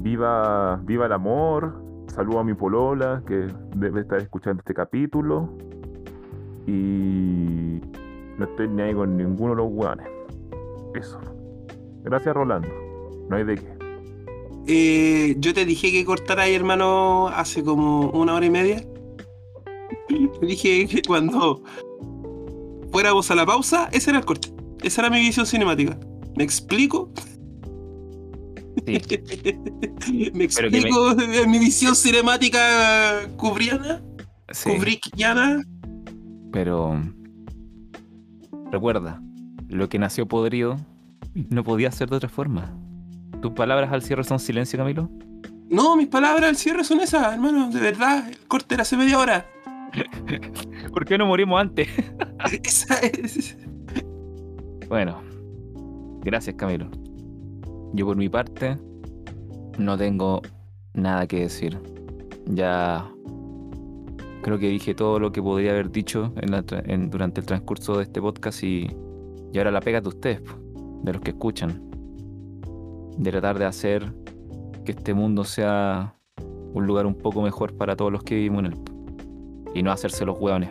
Viva, viva el amor. Saludo a mi polola que debe estar escuchando este capítulo. Y no estoy ni ahí con ninguno de los hueones. Eso. Gracias, Rolando. No hay de qué. Eh, yo te dije que cortara ahí, hermano, hace como una hora y media. Te dije que cuando fuéramos a la pausa, ese era el corte. Esa era mi visión cinemática. ¿Me explico? Sí. (laughs) ¿Me explico mi visión cinemática kubriana? Sí, Kubrickiana. pero recuerda, lo que nació podrido no podía ser de otra forma. ¿Tus palabras al cierre son silencio, Camilo? No, mis palabras al cierre son esas, hermano. De verdad, el corte era hace media hora. (laughs) ¿Por qué no morimos antes? (laughs) Esa es. Bueno, gracias Camilo. Yo por mi parte no tengo nada que decir. Ya creo que dije todo lo que podría haber dicho en la tra- en- durante el transcurso de este podcast y, y ahora la pega de ustedes, de los que escuchan. De tratar de hacer que este mundo sea un lugar un poco mejor para todos los que vivimos en él. Y no hacerse los hueones.